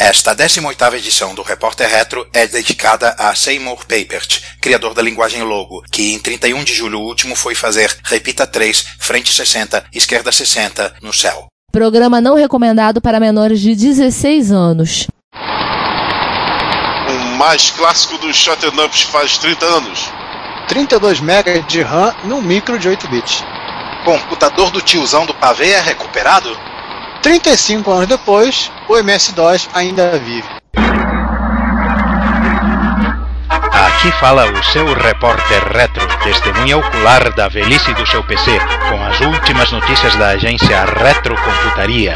Esta 18ª edição do Repórter Retro é dedicada a Seymour Papert, criador da linguagem Logo, que em 31 de julho último foi fazer Repita 3, Frente 60, Esquerda 60 no céu. Programa não recomendado para menores de 16 anos. O mais clássico dos Shot Ups faz 30 anos. 32 MB de RAM num micro de 8 bits. Computador do tiozão do pavê é recuperado? 35 anos depois, o MS-DOS ainda vive. Aqui fala o seu repórter retro, testemunha ocular da velhice do seu PC, com as últimas notícias da agência Retrocomputaria.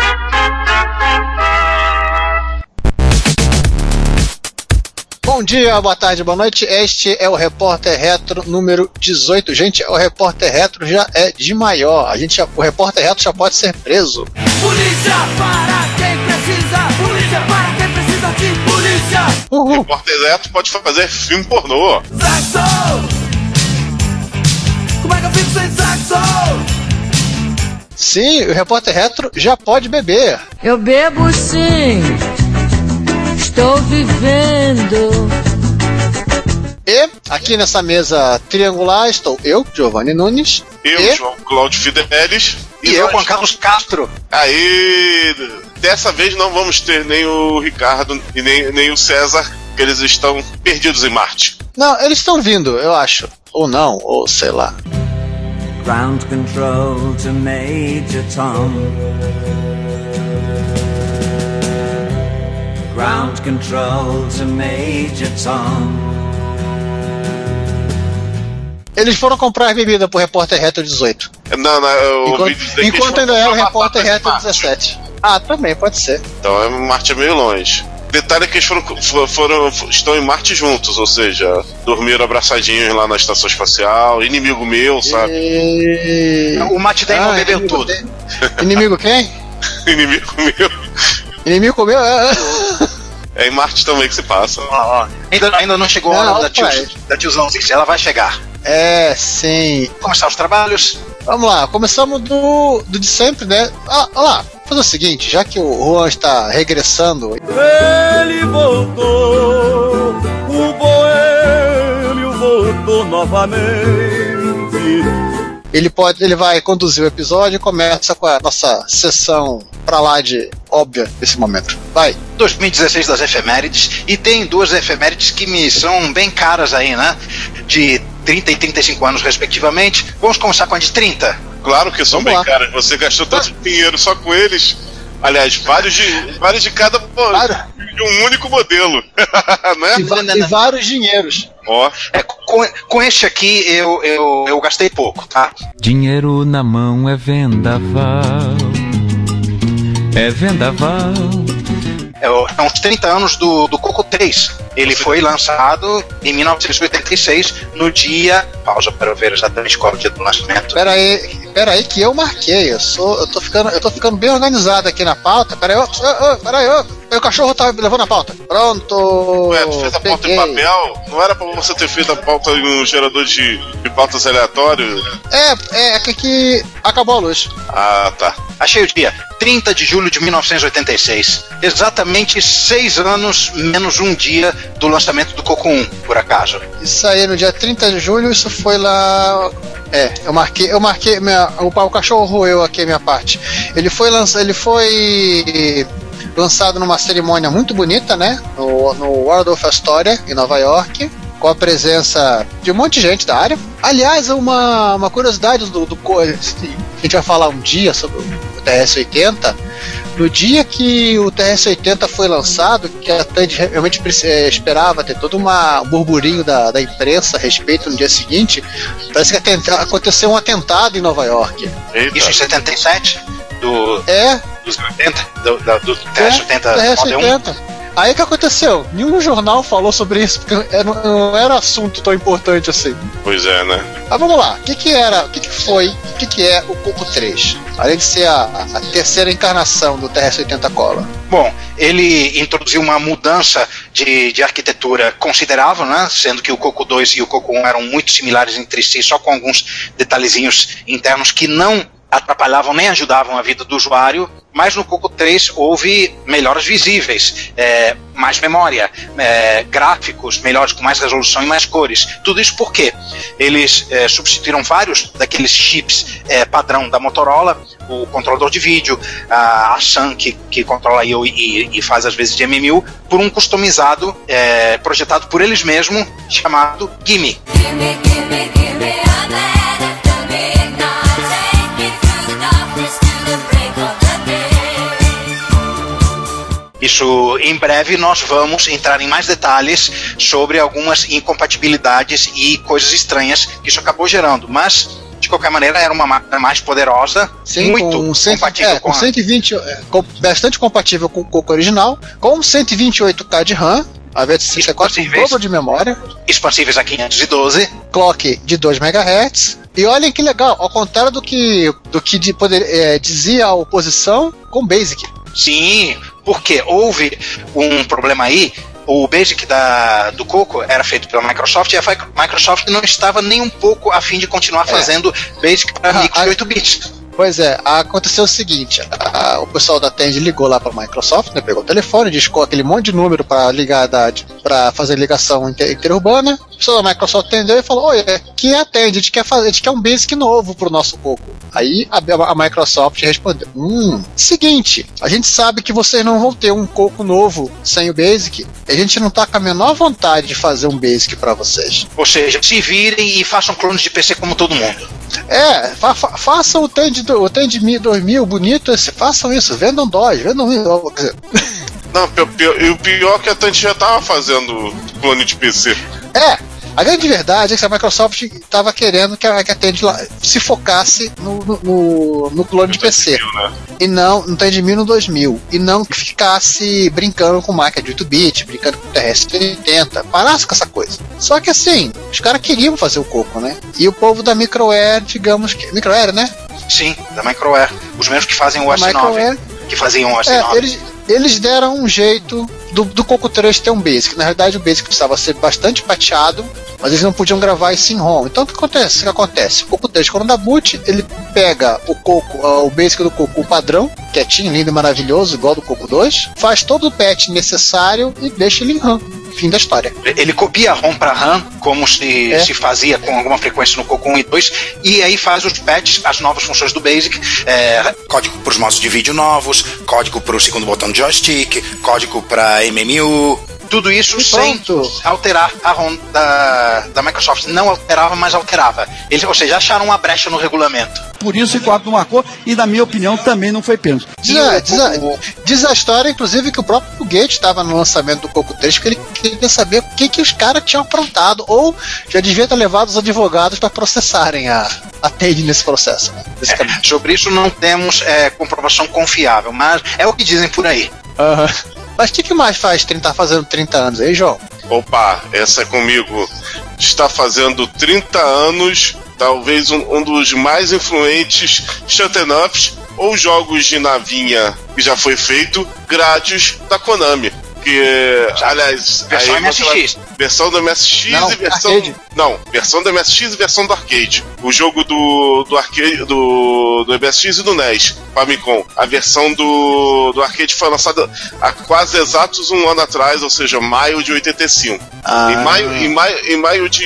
Bom dia, boa tarde, boa noite. Este é o Repórter Retro número 18. Gente, o Repórter Retro já é de maior. A gente já, o Repórter Retro já pode ser preso. Polícia para quem precisa, polícia para quem precisa de polícia. O Repórter Retro pode fazer filme pornô. Saxo! Como é que eu fico sem saxo? Sim, o Repórter Retro já pode beber. Eu bebo sim. Estou vivendo. E aqui nessa mesa triangular estou eu, Giovanni Nunes. Eu, e, João Cláudio Fidelis. E eu, nós- Juan Carlos Castro. Aí, dessa vez não vamos ter nem o Ricardo e nem, nem o César, que eles estão perdidos em Marte. Não, eles estão vindo, eu acho. Ou não, ou sei lá. Ground control to Major Tom. Ground control to Major Tom. Eles foram comprar bebida pro Repórter Retro 18. Não, não, eu ouvi Enquanto, dizer que eles enquanto ainda era o Repórter. Retro 17. Ah, também, pode ser. Então é, Marte é meio longe. Detalhe é que eles foram, fo- foram, estão em Marte juntos, ou seja, dormiram abraçadinhos lá na estação espacial, inimigo meu, sabe? E... O Matt Damon Ah, bebeu inimigo tudo. Inimigo quem? inimigo meu. Inimigo meu? É, é. É em Marte também que se passa. Ó, ó, Ainda, ainda não chegou a hora da, tio, da tiozãozinha. Ela vai chegar. É, sim. Começar os trabalhos. Vamos lá, começamos do, do de sempre, né? Ah, olha lá, fazer o seguinte, já que o Juan está regressando, Ele voltou, o boêmio voltou novamente. ele pode, ele vai conduzir o episódio e começa com a nossa sessão pra lá de óbvia nesse momento. Vai. 2016 das efemérides. E tem duas efemérides que me são bem caras aí, né? De 30 e 35 anos, respectivamente. Vamos começar com a de 30. Claro que são Vamos bem lá. caras. Você gastou tanto dinheiro só com eles. Aliás, vários de, vários de cada. Vários. De um único modelo. né? E, não, e não. vários dinheiros. Ó, É, com, com este aqui eu, eu, eu gastei pouco, tá? Dinheiro na mão é vendaval. É vendaval. É, é uns 30 anos do, do Coco 3. Ele foi lançado em 1986, no dia. Pausa para eu ver exatamente qual é o dia do lançamento. Pera aí, pera aí que eu marquei. Eu sou, eu tô ficando, eu tô ficando bem organizado aqui na pauta. Pera aí, ô, ô, ô, pera aí, ô. o cachorro tá levando a pauta. Pronto. ué, tu fez a pauta em peguei. papel? Não era pra você ter feito a pauta em um gerador de, de pautas aleatório? É, é que aqui acabou a luz. Ah, tá. Achei o dia. 30 de julho de 1986. Exatamente seis anos menos um dia do lançamento do Coco 1, por acaso. Isso aí no dia 30 de julho, isso foi lá. É, eu marquei, eu marquei minha, o, o cachorro roeu aqui a minha parte. Ele foi lançado, ele foi lançado numa cerimônia muito bonita, né? No, no World of Astoria em Nova York, com a presença de um monte de gente da área. Aliás, uma, uma curiosidade do, do co- a gente vai falar um dia sobre o TS-80. No dia que o TRS-80 foi lançado, que a Tandy realmente eh, esperava ter todo uma, um burburinho da, da imprensa a respeito no dia seguinte, parece que atenta- aconteceu um atentado em Nova York. Eita. Isso em 77? Do, É, dos 80? Do, do é, TS-80 Model 1? TRS-80. Aí o que aconteceu? Nenhum jornal falou sobre isso, porque era- não era assunto tão importante assim. Pois é, né? Mas vamos lá, o que, que era, o que, que foi, o que, que é o Coco 3? Além de ser a, a terceira encarnação do TRS-80 Cola. Bom, ele introduziu uma mudança de, de arquitetura considerável, né? sendo que o Coco 2 e o Coco 1 eram muito similares entre si, só com alguns detalhezinhos internos que não atrapalhavam nem ajudavam a vida do usuário, mas no Coco 3 houve melhoras visíveis, é, mais memória, é, gráficos melhores com mais resolução e mais cores. Tudo isso porque eles é, substituíram vários daqueles chips é, padrão da Motorola, o controlador de vídeo, a, a Sun que, que controla e, e, e faz às vezes de MMU, por um customizado é, projetado por eles mesmos chamado Gimme. Gimme, gimme, gimme Isso em breve nós vamos entrar em mais detalhes sobre algumas incompatibilidades e coisas estranhas que isso acabou gerando, mas de qualquer maneira era uma máquina mais poderosa, Sim, muito com, cento- compatível é, com com a 120, é, com- bastante compatível com o Coco original, com 128K de RAM, ao invés de 64, com o Expansíveis. dobro de memória, expansíveis a 512. clock de 2 MHz. E olhem que legal, ao contrário do que, do que de poder, é, dizia a oposição com Basic. Sim, porque houve um problema aí. O Basic da, do Coco era feito pela Microsoft e a Microsoft não estava nem um pouco a fim de continuar fazendo Basic para Ah, ah, de 8 bits. Pois é, aconteceu o seguinte: a- o pessoal da Tend ligou lá para a Microsoft, né, pegou o telefone, discou aquele monte de número para ligar para fazer ligação inter- interurbana. O pessoal da Microsoft atendeu e falou: Oi, aqui é a Tend, a gente quer fazer, a gente quer um Basic novo pro nosso Coco. Aí a, a Microsoft respondeu: Hum, seguinte, a gente sabe que vocês não vão ter um Coco novo sem o Basic. A gente não tá com a menor vontade de fazer um Basic para vocês. Ou seja, se virem e façam clones de PC como todo mundo. É, fa fa façam o Tend, do- o Tend Mi 2000 bonito, esse- façam isso, vendam DOS, vendam dizer, Não, e o pior é que a Tanti já tava fazendo clone de PC. É, a grande verdade é que a Microsoft estava querendo que a, que a se focasse no, no, no, no clone de PC. né? E não, no Tend 1000 no 2000. E não que ficasse brincando com máquina de 8-bit, brincando com TRS-80. Parasse com essa coisa. Só que assim, os caras queriam fazer o coco, né? E o povo da Microair, digamos que. Microair, né? Sim, da Microair. Os mesmos que fazem o S9. Microair Que faziam o S9. É, eles, eles deram um jeito do, do Coco 3 ter um Basic. Na realidade, o Basic precisava ser bastante pateado, mas eles não podiam gravar isso em ROM. Então, o que acontece? O que acontece? O Coco 3, quando dá boot, ele pega o Coco, ah, o Basic do Coco o padrão, quietinho, lindo e maravilhoso, igual do Coco 2, faz todo o patch necessário e deixa ele em RAM. Fim da história. Ele copia ROM para RAM, como se, É. se fazia com alguma frequência no Coco 1 e 2, e aí faz os patches, as novas funções do Basic, é, código para os modos de vídeo novos, código para o segundo botão de joystick, código para MMU, tudo isso E sem pronto. alterar a ROM da, da Microsoft. Não alterava, mas alterava. Eles, ou seja, acharam uma brecha no regulamento. Por isso o quadro não marcou e, na minha opinião, também não foi pênalti. Diz a, diz, diz a história, inclusive, que o próprio Gates estava no lançamento do Coco 3 porque ele queria saber o que, que os caras tinham aprontado, ou já devia ter levado os advogados para processarem a, a TED nesse processo. Né? Nesse caminho. Sobre isso não temos é, comprovação confiável, mas é o que dizem por aí. Mas o que, que mais faz 30, tá fazendo 30 anos aí, João? Opa, essa é comigo. Está fazendo 30 anos, talvez um, um dos mais influentes shut-ups ou jogos de navinha que já foi feito, Gradius da Konami. Que, aliás, Versão aí você vai- MSX. versão do MSX Não, e versão. arcade. Não, versão do MSX e versão do arcade. O jogo do, do arcade do, do MSX e do NES, Famicom. A versão do, do arcade foi lançada há quase exatos um ano atrás, ou seja, maio de 85. Em maio, em maio, em maio de.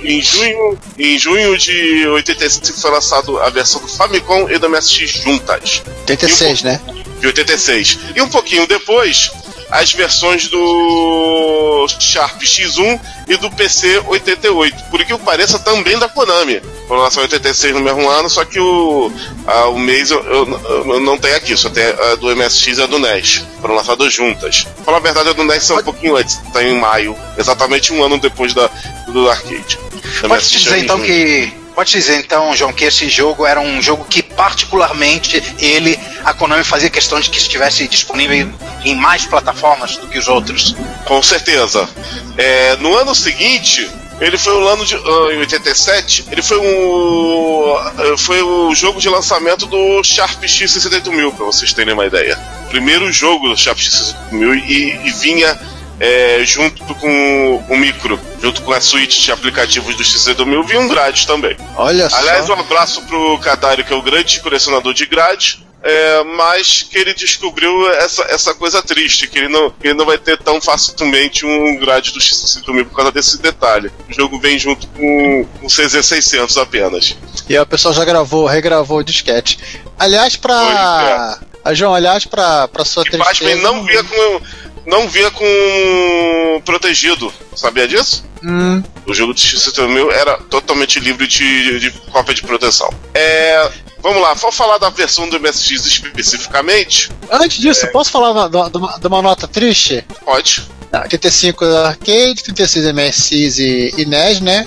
Em, em junho. Em junho de 85 foi lançado a versão do Famicom e do MSX juntas. 86, né? De 86. E um pouquinho depois, as versões do Sharp X1 e do PC 88. Por que pareça, também da Konami. Foram lançados em 86 no mesmo ano, só que o, a- o mês eu, eu- eu não tenho aqui, só tem a do MSX e a do NES. Foram lançadas juntas. Falar a verdade, a do NES saiu um pouquinho antes, tá em maio, exatamente um ano depois da, do arcade. Da MSX dizer então que. Pode dizer então, João, que esse jogo era um jogo que particularmente ele, a Konami fazia questão de que estivesse disponível em mais plataformas do que os outros. Com certeza. É, no ano seguinte, ele foi o ano de ah, em 87, ele foi um ah, foi o jogo de lançamento do Sharp X68000, para vocês terem uma ideia. Primeiro jogo do Sharp X68000 e, e vinha é, junto com o micro, junto com a suíte de aplicativos do XC2000, vinha um grade também. Olha Aliás, só. um abraço pro Cadário, que é o grande colecionador de grade. é, mas que ele descobriu essa, essa coisa triste, que ele, não, que ele não vai ter tão facilmente um grade do XC2000 por causa desse detalhe. O jogo vem junto com o CZ600 apenas. E aí o pessoal já gravou, regravou o disquete. Aliás, pra. Ah, João, aliás, pra, pra sua E tristeza. não via com. Não via com protegido. Sabia disso? Hum, O jogo do XC3000 era totalmente livre de, de cópia de proteção. É, vamos lá, vou falar da versão do MSX especificamente. antes disso, posso falar de uma, de de nota triste? Pode. Não, 85 arcade, 36 MSX e, e NES, né?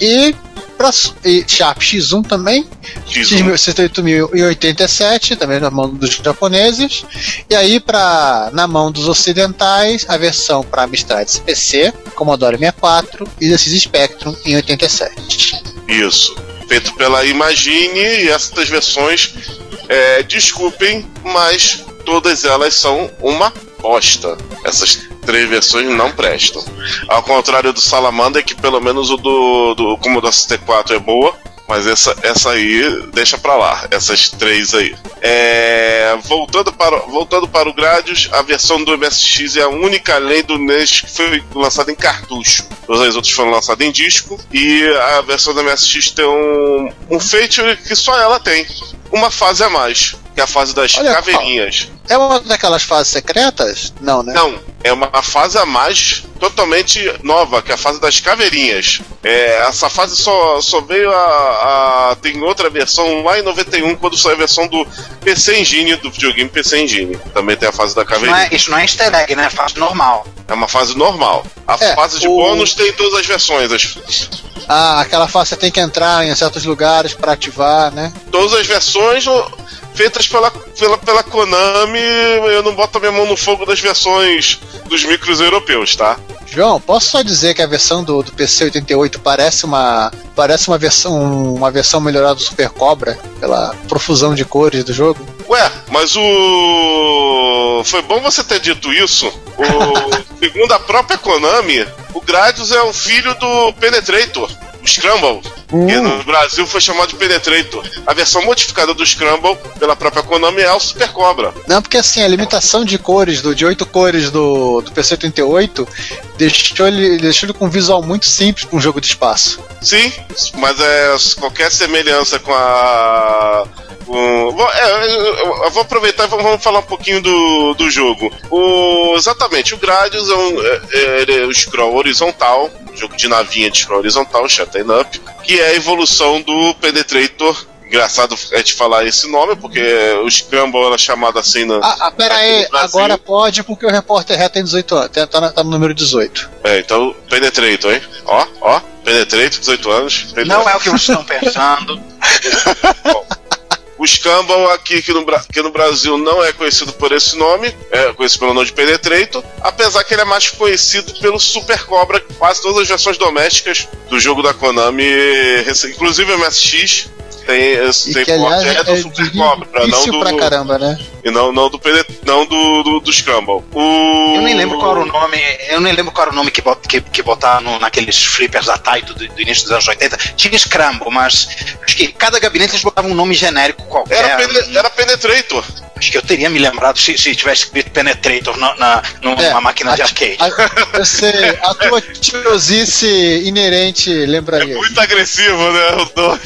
E, pra, e Sharp X1 também, X1. X8087, também na mão dos japoneses. E aí, pra, na mão dos ocidentais, a versão para Amstrad CPC, Commodore 64 e Exercise Spectrum em 87. Isso. Feito pela Imagine e essas versões, é, desculpem, mas todas elas são uma bosta. Essas três versões não prestam. Ao contrário do Salamander, que pelo menos o do, do Commodore 64 é boa, mas essa, essa aí deixa pra lá, essas três aí. É, voltando, para, voltando para o Gradius, a versão do MSX é a única além do NES que foi lançada em cartucho. Todas as outras foram lançadas em disco. E a versão do MSX tem um, um feature que só ela tem. Uma fase a mais, que é a fase das Olha, caveirinhas. É uma daquelas fases secretas? Não, né? Não, é uma fase a mais totalmente nova, que é a fase das caveirinhas. É, essa fase só, só veio a, a- Tem outra versão lá em 91, quando saiu a versão do PC Engine, do videogame PC Engine. Também tem a fase da Isso não, caveirinha. é, isso não é easter egg, né? É fase normal. É uma fase normal. A É, fase de o- bônus tem todas as versões. As, Ah, aquela fase você tem que entrar em certos lugares pra ativar, né? todas as versões feitas pela, pela, pela Konami. Eu não boto a minha mão no fogo das versões dos micros europeus, tá? João, posso só dizer que a versão do, do PC 88 parece uma parece uma versão uma versão melhorada do Super Cobra pela profusão de cores do jogo? Ué, mas o. Foi bom você ter dito isso. O... Segundo a própria Konami, o Gradius é um filho do Penetrator, o Scramble. Que no Brasil foi chamado de Penetrator. A versão modificada do Scramble pela própria Konami é o Super Cobra. Não, porque assim, a limitação de cores, do, de oito cores do, do PC 88, deixou ele, deixou ele com um visual muito simples para um jogo de espaço. Sim, mas é qualquer semelhança com a. com- Vou- é, eu- vou aproveitar e vamos falar um pouquinho do, do jogo. O, exatamente, o Gradius é um, é, é, ele é um scroll horizontal, um jogo de navinha de scroll horizontal, shut up, que é a evolução do Penetrator. Engraçado a gente falar esse nome, porque o Scramble era chamado assim na. Ah, ah pera aí, agora pode porque o repórter reto tem 18 anos, tá, tá, tá no número 18. É, então, Penetrator, hein? Ó, ó, Penetrator, 18 anos. Não é o que vocês estão pensando. O Scambal aqui, aqui, no, no Brasil não é conhecido por esse nome, é conhecido pelo nome de Penetrator, apesar que ele é mais conhecido pelo Super Cobra, quase todas as versões domésticas do jogo da Konami, inclusive o MSX, tem, E tem que aliás é do é Super Cobra, não difícil do, pra caramba, né? e não, não do, não do, do, do Scramble. O... Eu nem lembro qual era o nome. Eu nem lembro qual era o nome que, bot, que, que botaram no- naqueles flippers da Taito do, do início dos anos 80. Tinha Scramble, mas acho que cada gabinete eles botavam um nome genérico qualquer. Era, Pene- era Penetrator. Acho que eu teria me lembrado se, se tivesse escrito Penetrator na, na, numa É, máquina de a- arcade. a- eu sei, a tua tiosice inerente lembra aí. Muito agressivo, né? O nome.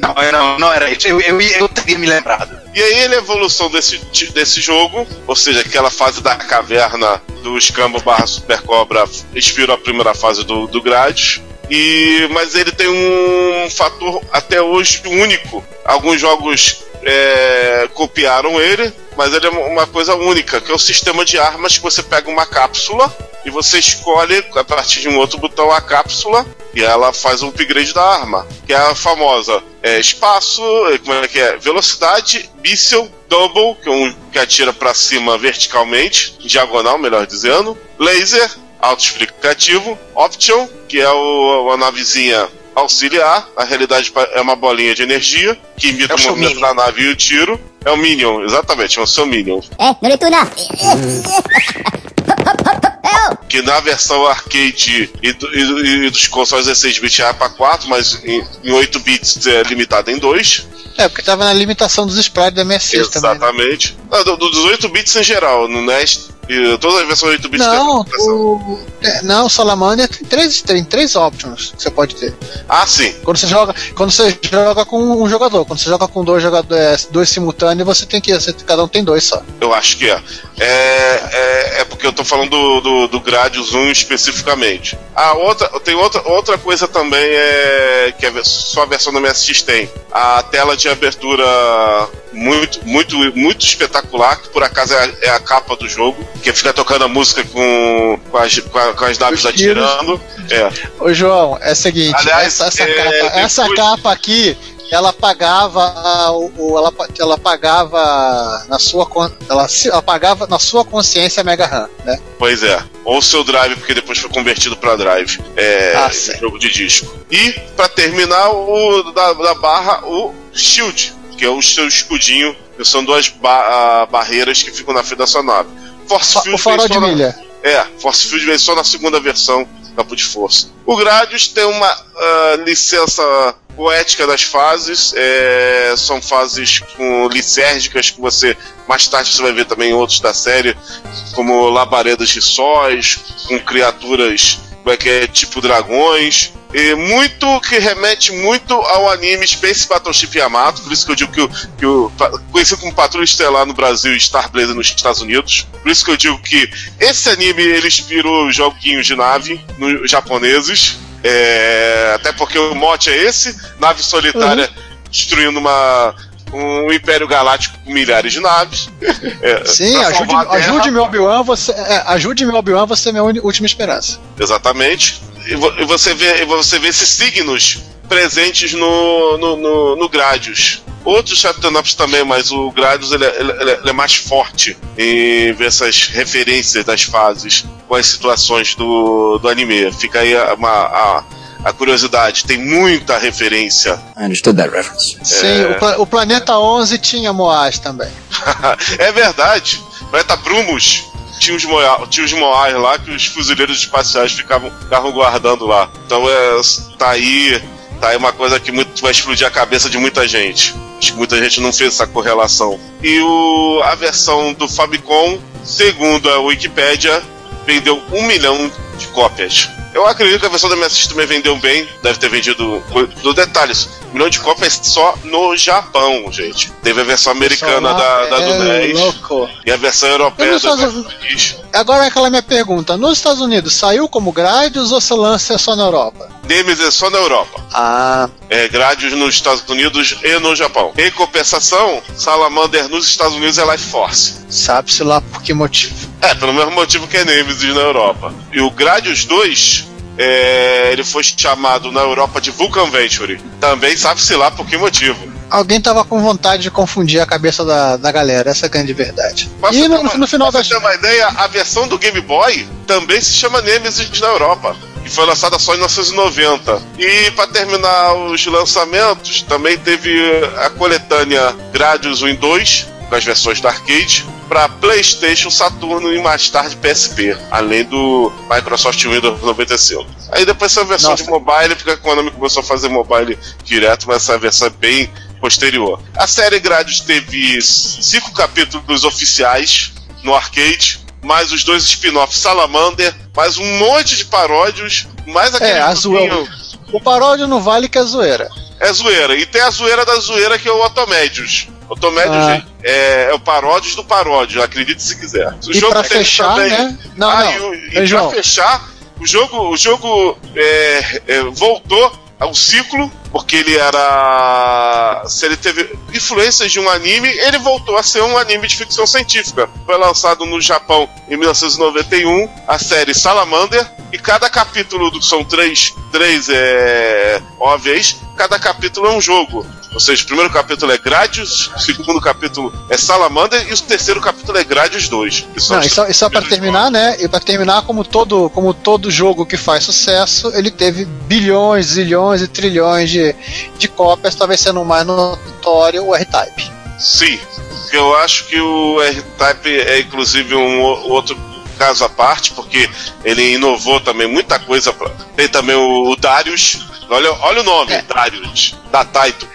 Não, não, não era isso. Eu, eu, eu teria me lembrado. E aí é a evolução desse, desse jogo, ou seja, aquela fase da caverna do Scambo barra Super Cobra inspirou a primeira fase do, do Grades. E, mas ele tem um fator até hoje único. Alguns jogos é, copiaram ele, mas ele é uma coisa única, que é o sistema de armas que você pega uma cápsula e você escolhe a partir de um outro botão a cápsula e ela faz o upgrade da arma, que é a famosa é, espaço, é, como é que é? Velocidade, míssil, double, que é um que atira para cima verticalmente, diagonal, melhor dizendo, laser, autoexplicativo, option, que é o, a navezinha auxiliar, na realidade é uma bolinha de energia que imita É o o movimento Minion. da nave e o tiro. É o Minion, exatamente, é o seu Minion. É, não é tu não. que que na versão arcade e, do- e do- e dos consoles 16 bits é para 4, mas em, em 8 bits é limitado em 2. É, porque tava na limitação dos sprites da MSX também. né? Exatamente. Não, do- do- dos 8 bits em geral, no NES, e todas as versões 8 bits Não, o, é, não, Salamander tem três, tem três options que você pode ter. Ah, sim. Quando você joga, quando você joga com um jogador, quando você joga com dois jogadores, dois simultâneos, você tem que, você- cada um tem dois só. Eu acho que é. É, é, é porque eu tô falando do, do, do Gradius 1 especificamente. A outra, tem outra, outra coisa também é que a, só a versão do MSX tem. A tela de abertura muito, muito, muito espetacular, que por acaso é a, é a capa do jogo, que fica tocando a música com, com, as, com, a- com as naves atirando. É. Ô João, é o seguinte, Aliás, essa, essa é, capa, essa depois- capa aqui, ela pagava o, ela, ela pagava na sua ela, ela pagava na sua consciência a Mega RAM, né? Pois é. Ou seu Drive, porque depois foi convertido para Drive. É, Ah, jogo de disco. E, para terminar, o da, da barra, o Shield, que é o seu escudinho, que são duas ba- barreiras que ficam na frente da sua nave. Force Fa- Field o farol de na- milha. É, Force Field vem só na segunda versão campo de força. O Gradius tem uma ah, licença poética das fases, é, são fases com lisérgicas que você mais tarde você vai ver também em outros da série, como labaredas de sóis, com criaturas como é que é, tipo dragões. E muito que remete muito ao anime Space Battleship Yamato, por isso que eu digo que o, que o conhecido como Patrulha Estelar no Brasil e Star Blazer nos Estados Unidos. Por isso que eu digo que esse anime ele inspirou joguinhos de nave no, japoneses. É, até porque o mote é esse, nave solitária destruindo uma um império galáctico com milhares de naves. É, Sim, ajude, ajude meu Obi-Wan, você, é, ajude meu Obi-Wan, você é minha última esperança. Exatamente. E, vo- e você vê, e você vê esses signos presentes no, no, no, no Gradius. Outros Shutdown Ups também, mas o Gradius ele, é- ele, ele é- ele é mais forte em ver essas referências das fases com as situações do, do anime. Fica aí uma, a, a curiosidade. Tem muita referência. I understood that reference. Sim, o, pla- o Planeta 11 tinha Moaz também. é verdade. Planeta Brumos tinha os, Moa, tinha os Moais lá que os fuzileiros espaciais ficavam, ficavam guardando lá. Então é, tá aí. Tá aí uma coisa que muito, vai explodir a cabeça de muita gente. Acho que muita gente não fez essa correlação. E o, a versão do Famicom, segundo a Wikipédia, vendeu um milhão de cópias. Eu acredito que a versão da MSX também vendeu bem, deve ter vendido. Do detalhes, um milhão de cópias só no Japão, gente. Teve a versão americana da, da do é NES louco. e a versão europeia sou- MSX. Agora é aquela minha pergunta: nos Estados Unidos saiu como Gradius ou se lança só na Europa? Nemesis é só na Europa. Ah, É, Gradius nos Estados Unidos e no Japão. Em compensação, Salamander nos Estados Unidos é Life Force. sabe-se lá por que motivo. É, pelo mesmo motivo que é Nemesis na Europa. E o Gradius 2, é, ele foi chamado na Europa de Vulcan Venture. Também sabe-se lá por que motivo. Alguém tava com vontade de confundir a cabeça da, da galera, essa é a grande verdade. Pra E no, uma- no final pra das você ter uma ideia, a versão do Game Boy também se chama Nemesis na Europa. Que foi lançada só em 1990. E para terminar os lançamentos, também teve a coletânea Gradius 1 e 2, com as versões do arcade, para PlayStation, Saturno e mais tarde PSP, além do Microsoft Windows 95. Aí depois essa versão Nossa. de mobile, porque a Konami começou a fazer mobile direto, mas essa versão é bem posterior. A série Gradius teve cinco capítulos oficiais no arcade, mais os dois spin-offs Salamander, mais um monte de paródios, mais aquele É, a zoeira. O paródio não vale que é zoeira. é zoeira. E tem a zoeira da zoeira que é o Otomédios. Otomédios Ah. é, é o paródios do paródio, acredite se quiser. O E pra fechar, né? Não, ah, não. E, e pra fechar, o jogo, o jogo é, é, voltou ao ciclo, porque ele era. Se ele teve influências de um anime, ele voltou a ser um anime de ficção científica. Foi lançado no Japão em 1991, a série Salamander, e cada capítulo do, são três, três é, OVAs, cada capítulo é um jogo. Ou seja, o primeiro capítulo é Gradius, o segundo capítulo é Salamander e o terceiro capítulo é Gradius 2. que são Não, e só, e só pra terminar, né? E pra terminar, como todo, como todo jogo que faz sucesso, ele teve bilhões, zilhões e trilhões de, de cópias, talvez sendo o mais notório o R-Type. Sim, eu acho que o R-Type é inclusive um o- outro caso à parte, porque ele inovou também muita coisa. Pra... Tem também o, o Darius. Olha, olha o nome, É. Darius, da Taito.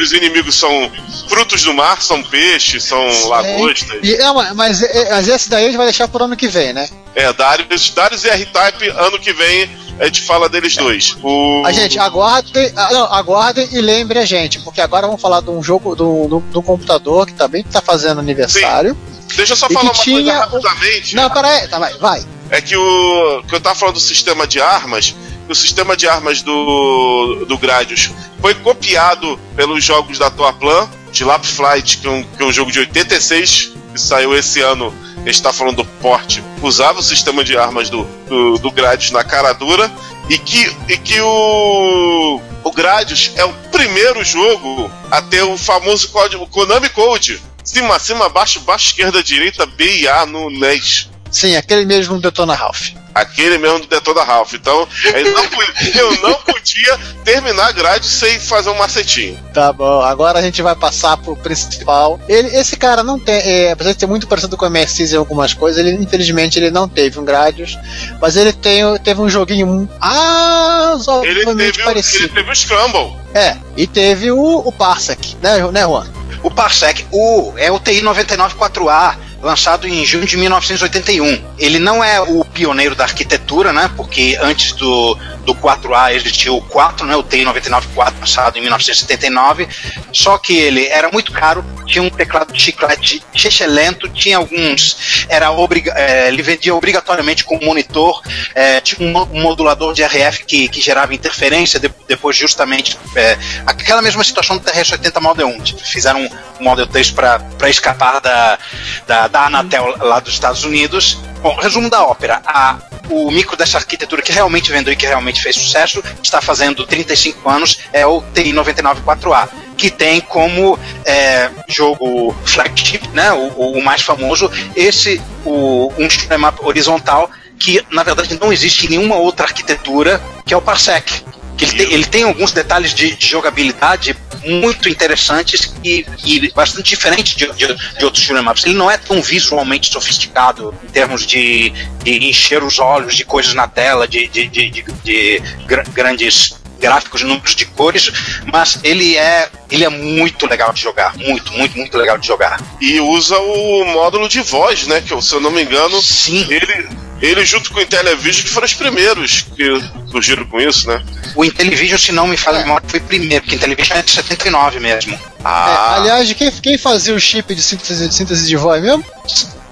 Os inimigos são frutos do mar, são peixes, são lagostas. E, é, mas, é, mas esse daí a gente vai deixar pro ano que vem, né? É, Darius, Darius e R-Type, ano que vem a gente fala deles dois. O... A gente aguardem, ah, não, aguardem e lembre a gente, porque agora vamos falar de um jogo do, do, do computador que também tá fazendo aniversário. Deixa eu só falar uma coisa rapidamente. Não, peraí, tá, vai, vai. É que o que eu tava falando do sistema de armas, o sistema de armas do, do Gradius foi copiado pelos jogos da Toaplan, de Lap Flight, que é, um, que é um jogo de 86, que saiu esse ano. A gente tá falando do porte, usava o sistema de armas do, do, do Gradius na cara dura, e que, e que o, o Gradius é o primeiro jogo a ter o famoso código Konami Code. Cima, cima, baixo, baixo, esquerda, direita, B e A no NES. Sim, aquele mesmo Detona Ralph. Aquele mesmo do Detona Ralph. Então, eu não, pu- eu não podia terminar a grade sem fazer um macetinho. Tá bom, agora a gente vai passar pro principal. Ele, esse cara não tem, é, apesar de ser muito parecido com o MSX em algumas coisas, ele infelizmente ele não teve um Gradius, mas ele tem, teve um joguinho Ele razoavelmente teve, o- parecido. ele teve o Scramble. É, e teve o, o Parsec, né, né, Juan? O Parsec, o, é o TI 994A, lançado em junho de 1981. Ele não é o pioneiro da arquitetura, né? Porque antes do, do 4A existia o 4, né? O TI 994, lançado em 1979. Só que ele era muito caro, tinha um teclado de chiclete lento, tinha alguns. Era obriga, eh, ele vendia obrigatoriamente com monitor, eh, tinha um, mo- um modulador de RF que, que gerava interferência, de- depois justamente eh, aquela mesma situação do TRS-80 Model 1. Tipo, Fizeram um Model 3 para escapar da, da, da Anatel lá dos Estados Unidos. Bom, resumo da ópera. A, o micro dessa arquitetura que realmente vendeu e que realmente fez sucesso, está fazendo 35 anos, é o TI 994A, que tem como é, jogo flagship, né, o, o mais famoso, esse, o, um up horizontal, que na verdade não existe nenhuma outra arquitetura, que é o Parsec. Ele, tem, ele tem alguns detalhes de, de jogabilidade muito interessantes e, e bastante diferentes de, de, de outros shoot'em. Ele não é tão visualmente sofisticado em termos de, de encher os olhos de coisas na tela, de, de, de, de- de gra- grandes gráficos, números de cores, mas ele é ele é muito legal de jogar, muito, muito, muito legal de jogar. E usa o módulo de voz, né? Que se eu não me engano, Sim. ele, ele junto com o Intellivision que foram os primeiros que surgiram com isso, né? O Intellivision, se não me falha a memória, foi primeiro, porque o Intellivision é de 79 mesmo. Ah, É, aliás, quem, quem fazia o chip de síntese, de síntese de voz mesmo?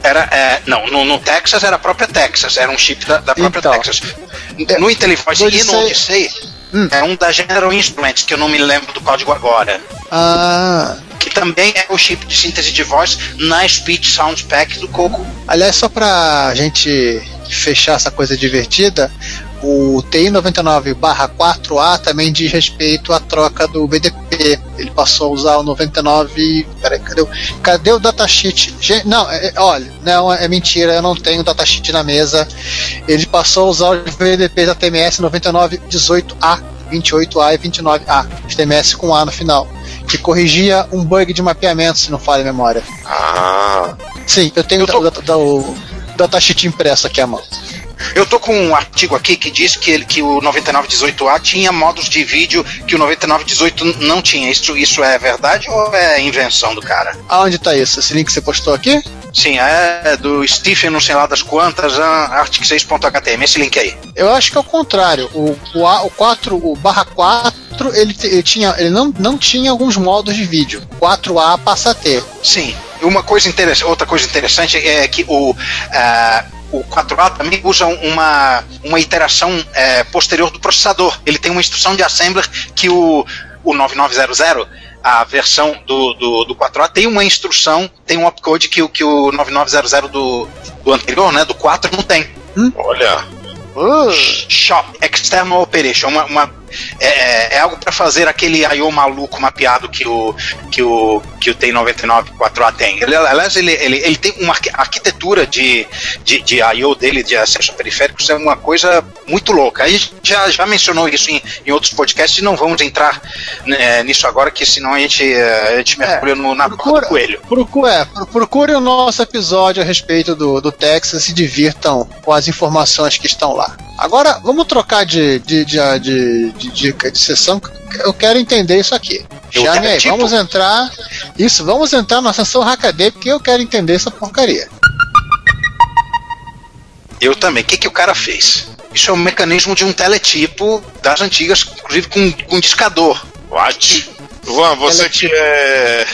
Era, é, não, no, no Texas era a própria Texas, era um chip da, da própria Então. Texas. No IntelliVoice No e no Odyssey- Odyssey é um da General Instruments, que eu não me lembro do código agora. Ah, Que também é o chip de síntese de voz na Speech Sound Pack do Coco. aliás, só pra gente fechar essa coisa divertida, o TI 99/4A também diz respeito à troca do BDP. Ele passou a usar o 99. Peraí, cadê o, cadê o datasheet? Gente, não, é- é- olha, não, é mentira, eu não tenho datasheet na mesa. Ele passou a usar os VDPs da TMS 9918A, 28A e 29A, os TMS com A no final, que corrigia um bug de mapeamento, se não falha a memória. ah. Sim, eu tenho Eu tô- o, o datasheet impresso aqui à mão. Eu tô com um artigo aqui que diz que, ele, que o 9918A tinha modos de vídeo que o 9918 não tinha. Isso, isso é verdade ou é invenção do cara? Aonde tá isso? Esse link que você postou aqui? Sim, é do Stephen, não sei lá das quantas, ah, artic6.htm, esse link aí. Eu acho que é o contrário. O, o, A- o 4, o barra 4, ele, ele, tinha, ele não, não tinha alguns modos de vídeo. 4A passa a ter. Sim. Uma coisa interessante, outra coisa interessante é que o, ah, o 4A também usa uma, uma iteração eh, posterior do processador. Ele tem uma instrução de assembler que o, o 9900, a versão do, do, do 4A, tem uma instrução, tem um opcode que, o- que o 9900 do, do anterior, né, do 4, não tem. Olha. Shop, External Operation, uma, uma- é, é algo para fazer aquele I.O. maluco mapeado que o que o que o T99 4A tem. Ele, aliás, ele, ele, ele tem uma arqui- arquitetura de, de, de I.O. dele, de acesso a periféricos, é uma coisa muito louca. Aí já, já mencionou isso em, em outros podcasts e não vamos entrar né, nisso agora, que senão a gente, eh, a gente mergulha no, na porra do coelho. Procu é, pro- procure o nosso episódio a respeito do, do Texas e se divirtam com as informações que estão lá. Agora, vamos trocar de, de, de, de, de, de- de sessão. Eu quero entender isso aqui. Eu Chame aí, tipo- vamos entrar. Isso, vamos entrar na sessão Hackaday, porque eu quero entender essa porcaria. Eu também. O que, que o cara fez? Isso é um mecanismo de um teletipo das antigas, inclusive com, com discador. What? Juan, você que é.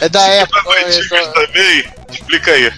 É da época. das antigas também? Explica aí.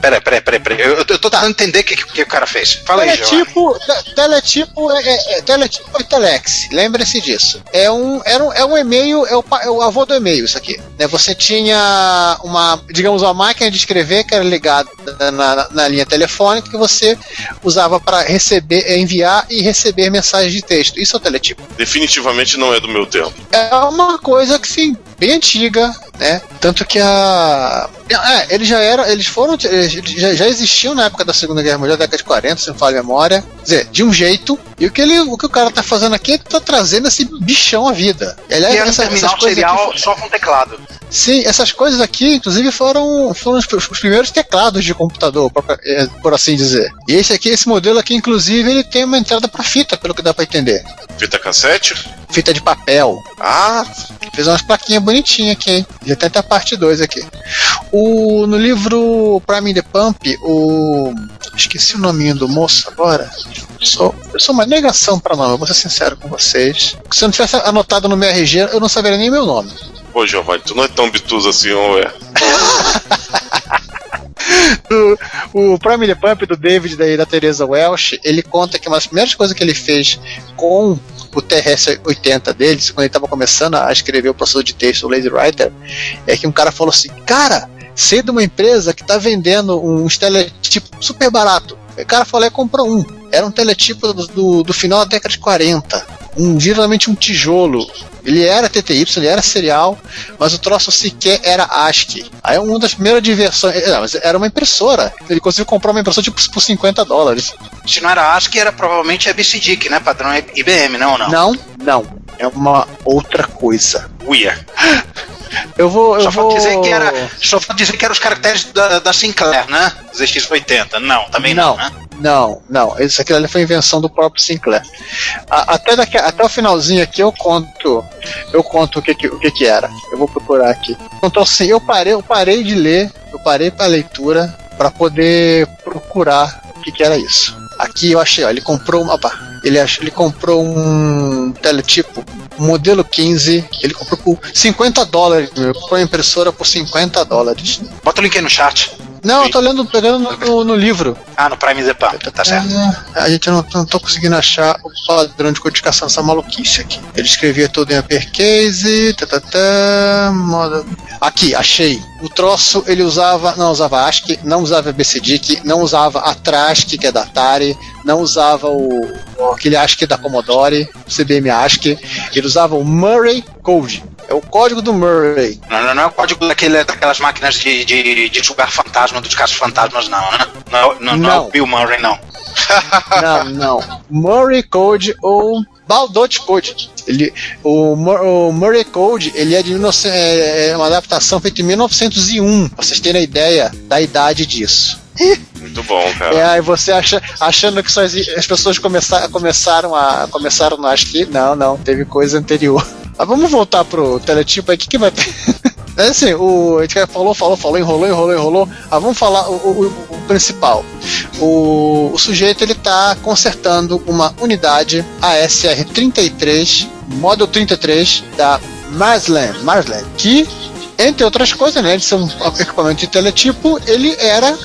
Peraí, peraí, peraí, peraí. Eu, eu tô tentando entender o que, que o cara fez. Fala aí. Teletipo, te- teletipo é, é, é, teletipo é telex, lembre-se disso. É um, era um, é um e-mail, é o, é o avô do e-mail, isso aqui. Né, você tinha uma, digamos, uma máquina de escrever que era ligada na, na- na linha telefônica que você usava para receber, é, enviar e receber mensagens de texto. Isso é o teletipo. Definitivamente não é do meu tempo. É uma coisa que sim, bem antiga, né? Tanto que a. É, eles já eram. Eles foram. Eles já, já existiam na época da Segunda Guerra Mundial, década de 40, se não falo a memória. Quer dizer, de um jeito. E o que, ele, o que o cara tá fazendo aqui é que tá trazendo esse bichão à vida. Aliás, um essa- essas coisas serial aqui, só com teclado. Sim, essas coisas aqui, inclusive, foram, foram os, os primeiros teclados de computador, por, é, por assim dizer. E esse aqui, esse modelo aqui, inclusive, ele tem uma entrada para fita, pelo que dá para entender. Fita cassete? Fita de papel. Ah, Fez umas plaquinhas bonitinhas aqui, hein? Já tem até a parte 2 aqui. O, no livro Prime the Pump, o. Esqueci o nominho do moço agora. Sou, eu sou uma negação para nome, eu vou ser sincero com vocês. Se eu não tivesse anotado no meu RG, eu não saberia nem meu nome. pô, Giovanni, tu não é tão bituso assim, ou é? O, o Prime Pump do David da, da Teresa Welsh, ele conta que uma das primeiras coisas que ele fez com o TRS-80 dele, quando ele estava começando a escrever o processador de texto, o Lazy Writer, é que um cara falou assim: Cara, sei de uma empresa que está vendendo um teletipo super barato. O cara falou e comprou um. Era um teletipo do, do, do final da década de 40. Um, geralmente um tijolo. Ele era TTY, ele era serial, mas o troço sequer era ASCII. Aí é uma das primeiras diversões. é, Não, mas era uma impressora. Ele conseguiu comprar uma impressora tipo por 50 dólares. Se não era ASCII, era provavelmente ABCDIC, né? Padrão IBM, não ou não? Não, não. É uma outra coisa. Uia. Eu vou. Eu Só vou... dizer que era. Só vou dizer que eram os caracteres da, da Sinclair, né? ZX80. Não, também não, Não. né? Não, não. Isso aqui ali foi invenção do próprio Sinclair. A- até, daqui, até o finalzinho aqui eu conto. Eu conto o que, que- o que, que era. Eu vou procurar aqui. Então assim, eu parei, eu parei de ler, eu parei para leitura para poder procurar o que, que era isso. Aqui eu achei, ó, ele comprou uma. Opa, ele, ach, ele comprou um teletipo, modelo 15, ele comprou por 50 dólares. Ele comprou a impressora por 50 dólares. Bota o link aí no chat. Não, eu tô lendo, pegando no, no- no livro. Ah, no Prime The Pump, tá certo. É, a gente não, não tô conseguindo achar o padrão de codificação dessa maluquice aqui. Ele escrevia tudo em uppercase, tá, tá, tá, moda... Aqui, achei. O troço ele usava, não usava ASCII, não usava BCDIC, não usava a Trask, que é da Atari, não usava o, aquele ASCII da Commodore, CBM ASCII, ele usava o Murray Code. É o código do Murray. Não, não, não é o código daquele, daquelas máquinas de, de, de julgar fantasma, dos casos fantasmas, não, né? Não, é o- não, não é Não. o Bill Murray, não. Não, não. Murray Code ou Baldot Code. Ele, o, o Murray Code ele é de 19, é, é uma adaptação feita em 1901, pra vocês terem a ideia da idade disso. Muito bom, cara. É, aí você acha, achando que só exi- as pessoas começar, começaram a. começaram a acho que. Não, não, teve coisa anterior. Mas vamos voltar pro teletipo aí, o que, que vai ter? É assim, o, gente falou, falou, falou, enrolou, enrolou, enrolou. Ah, vamos falar o, o- o principal. O, o sujeito ele está consertando uma unidade ASR-33, Model 33 da Marsland, Marsland que entre outras coisas, né, de ser um equipamento de teletipo, ele era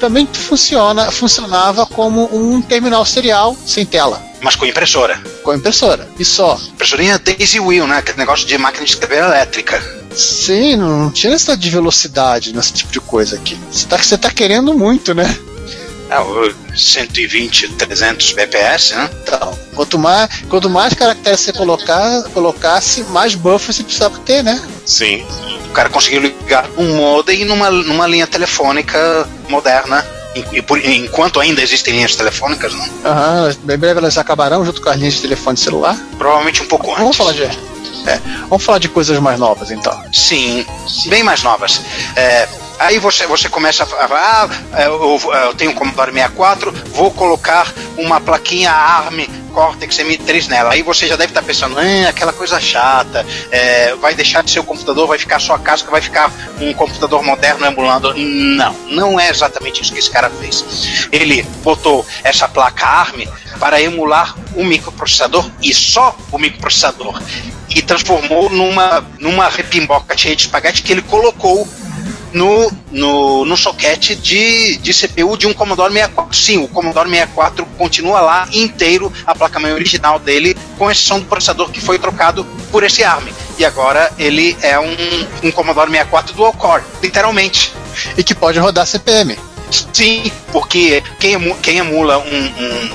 também funciona, funcionava como um terminal serial sem tela, Mas com impressora. com impressora. E só. Impressorinha Daisy Wheel, né? Aquele negócio de máquina de escrever elétrica. Sim, não, não tinha necessidade de velocidade nesse tipo de coisa aqui. Você tá, você tá querendo muito, né? O 120, 300 BPS, né? Então, quanto mais, quanto mais caracteres você colocar, colocasse, mais buffer você precisava ter, né? Sim. O cara conseguiu ligar um modem numa, numa linha telefônica moderna E, e por- enquanto ainda existem linhas telefônicas, não. Aham, em breve elas acabarão junto com as linhas de telefone celular. Provavelmente um pouco antes. Vamos falar de. É, vamos falar de coisas mais novas então. Sim, bem mais novas. É, aí você, você começa a falar, ah, eu, eu tenho um Commodore 64, vou colocar uma plaquinha ARM Cortex M3 nela. Aí você já deve estar pensando, ah, aquela coisa chata, é, vai deixar de ser o computador, vai ficar só a casca, vai ficar um computador moderno emulando. Não, não é exatamente isso que esse cara fez. Ele botou essa placa ARM para emular o microprocessador e só o microprocessador e transformou numa, numa repimboca cheia de espaguete que ele colocou no, no, no soquete de, de CPU de um Commodore 64. Sim, o Commodore 64 continua lá inteiro, a placa-mãe original dele, com exceção do processador que foi trocado por esse ARM. E agora ele é um, um Commodore 64 dual core, literalmente. E que pode rodar CPM. Sim, porque quem, emu- quem emula um-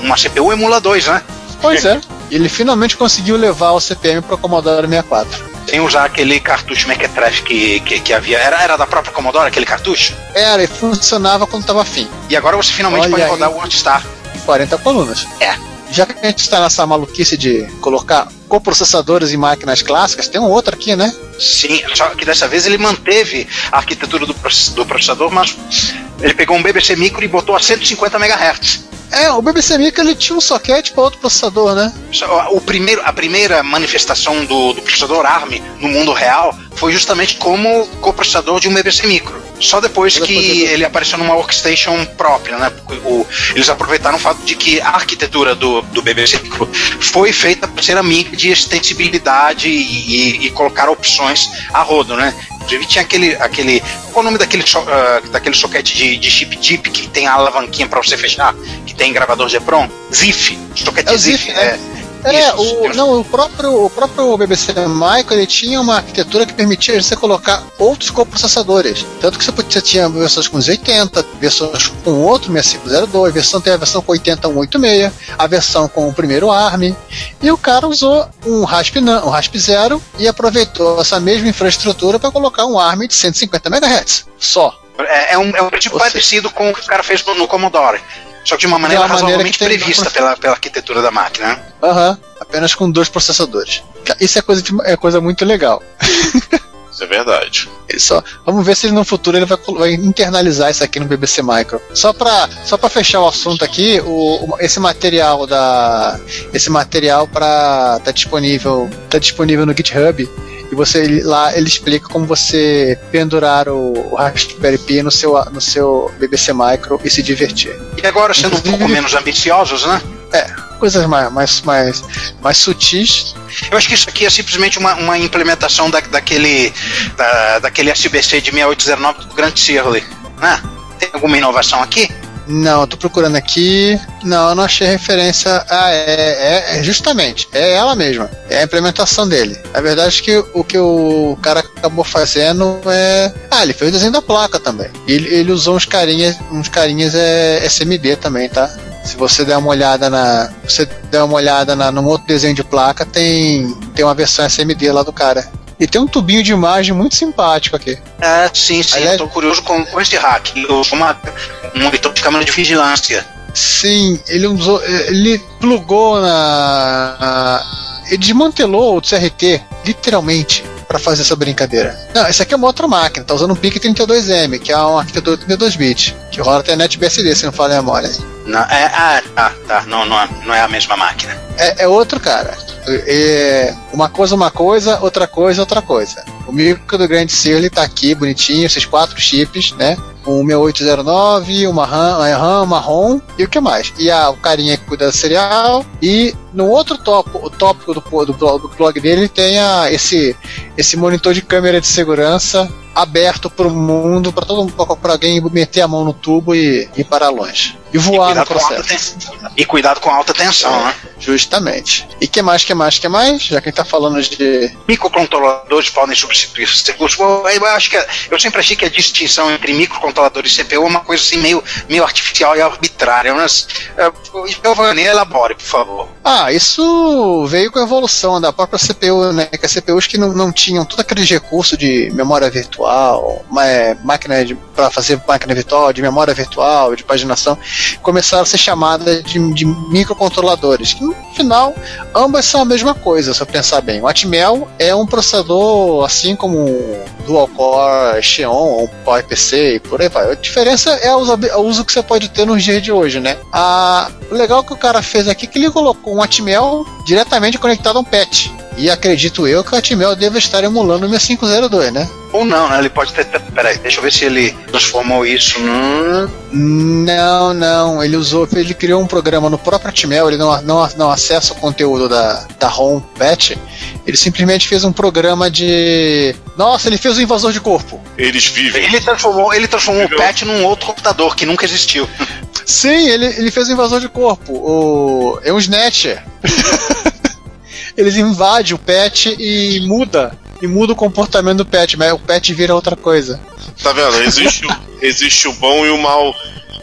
um- uma CPU emula dois, né? Pois é. Ele finalmente conseguiu levar o CPM para o Commodore 64. Sem usar aquele cartucho Mequetrefe que, que, que havia. Era, era da própria Commodore aquele cartucho? Era, e funcionava quando estava afim. E agora você finalmente Olha pode aí. rodar o WordStar. 40 colunas. É. Já que a gente está nessa maluquice de colocar coprocessadores em máquinas clássicas, tem um outro aqui, né? Sim, só que dessa vez ele manteve a arquitetura do processador, mas ele pegou um BBC Micro e botou a 150 MHz. É, o BBC Micro ele tinha um soquete para outro processador, né? O primeiro, a primeira manifestação do, do processador ARM no mundo real foi justamente como coprocessador de um BBC Micro. Só depois que ele apareceu numa workstation própria, né? O- eles aproveitaram o fato de que a arquitetura do, do BBC Micro foi feita para ser amiga de extensibilidade e, e- colocar opções a rodo, né? Inclusive tinha aquele, aquele. Qual é o nome daquele, so- ah, daquele soquete de, de chip tip que tem a alavanquinha para você fechar, que tem gravador de EPROM? ZIF. Soquete É ZIF. ZIF, né? é. É, o, não, o próprio, o próprio BBC Micro ele tinha uma arquitetura que permitia você colocar outros coprocessadores. Tanto que você, podia- você tinha versões com 80, versões com outro 6502, versão tem a versão com 80186, a versão com o primeiro ARM. E o cara usou um RASP, um RASP zero e aproveitou essa mesma infraestrutura para colocar um ARM de 150 MHz. Só. É, é um, é um princípio Ou seja- parecido com o que o cara fez no, no Commodore. Só que de uma maneira uma maneira razoavelmente que tem- prevista pela, pela arquitetura da máquina. né? Aham. Apenas com dois processadores. Isso é coisa, de- é coisa muito legal. Isso é verdade. Ele só, vamos ver se ele no futuro ele vai, vai internalizar isso aqui no BBC Micro. Só para só para fechar o assunto aqui, o, o- esse material da esse material para tá disponível tá disponível no GitHub e você lá ele explica como você pendurar o, o Raspberry Pi no seu no seu BBC Micro e se divertir. E agora, sendo um pouco menos ambiciosos, né? Coisas mais mais mais, mais sutis. Eu acho que isso aqui é simplesmente uma, uma implementação da, daquele, da, daquele SBC de 6809 do Grant Shirley. Né? Tem alguma inovação aqui? Não, tô procurando aqui. Não, eu não achei referência. Ah, é, é, é justamente. É ela mesma. É a implementação dele. A verdade é que o que o cara acabou fazendo é. Ah, ele fez o desenho da placa também. Ele, ele usou uns carinhas, uns carinhas é, SMD também, tá? Se você der uma olhada na. Você der uma olhada na, num outro desenho de placa, tem, tem uma versão SMD lá do cara. E tem um tubinho de imagem muito simpático aqui. É, sim, sim. Aliás- Estou curioso com, com esse hack. Eu uso uma, um monitor de câmera de vigilância. Sim, ele usou. Ele plugou na. na- ele desmantelou o CRT, literalmente, para fazer essa brincadeira. Não, esse aqui é uma outra máquina, tá usando um PIC 32M, que é uma arquitetura 32 bits, que roda até NetBSD, se não falha a memória. Não, é, ah, tá, tá. Não, não, é, não é a mesma máquina. É, é outro cara. É, uma coisa, uma coisa, outra coisa, outra coisa. O micro do Grand Shirley tá aqui, bonitinho, esses quatro chips, né? Um 6809, uma RAM, uma RAM, uma ROM e o que mais? E a, o carinha que cuida do serial. E no outro tópico, tópico do, do, blog- do blog dele tem a, esse, esse monitor de câmera de segurança aberto para o mundo, para todo para alguém meter a mão no tubo e ir para longe. E voar no com alta processo. E cuidado com alta tensão, né? Justamente. E que mais, que mais, que mais? Já que a gente tá falando de. Microcontroladores podem substituir os CPUs. Eu acho que eu sempre achei que a distinção entre microcontroladores e CPU é uma coisa assim meio, meio artificial e arbitrária. Mas, uh, Giovanni, elabore, por favor. Ah, isso veio com a evolução da própria CPU, né? Que as CPUs que não, não tinham todo aquele recurso de memória virtual, é, máquina para fazer máquina virtual, de memória virtual, de paginação, começaram a ser chamadas de, de microcontroladores. Que no final, ambas são a mesma coisa, se eu pensar bem. O Atmel é um processador assim como o Dual Core Xeon ou PowerPC e por aí vai. A diferença é o uso, que você pode ter nos dias de hoje, né? Ah, o legal que o cara fez aqui é que ele colocou um Atmel diretamente conectado a um patch. E acredito eu que o Atmel deve estar emulando o 6502, né? Ou não, né? Ele pode ter. Peraí, deixa eu ver se ele transformou isso num. Não, não. Ele usou, ele criou um programa no próprio Atmel, ele não, não, não acessa o conteúdo da, da home patch. Ele simplesmente fez um programa de. Nossa, ele fez um invasor de corpo. Eles vivem. Ele transformou, ele transformou o patch num outro computador que nunca existiu. Sim, ele, ele fez um invasor de corpo. O, é um snatcher. Eles invadem o pet e muda. E muda o comportamento do pet, mas o pet vira outra coisa. Tá vendo? Existe, o- existe o bom e o mal.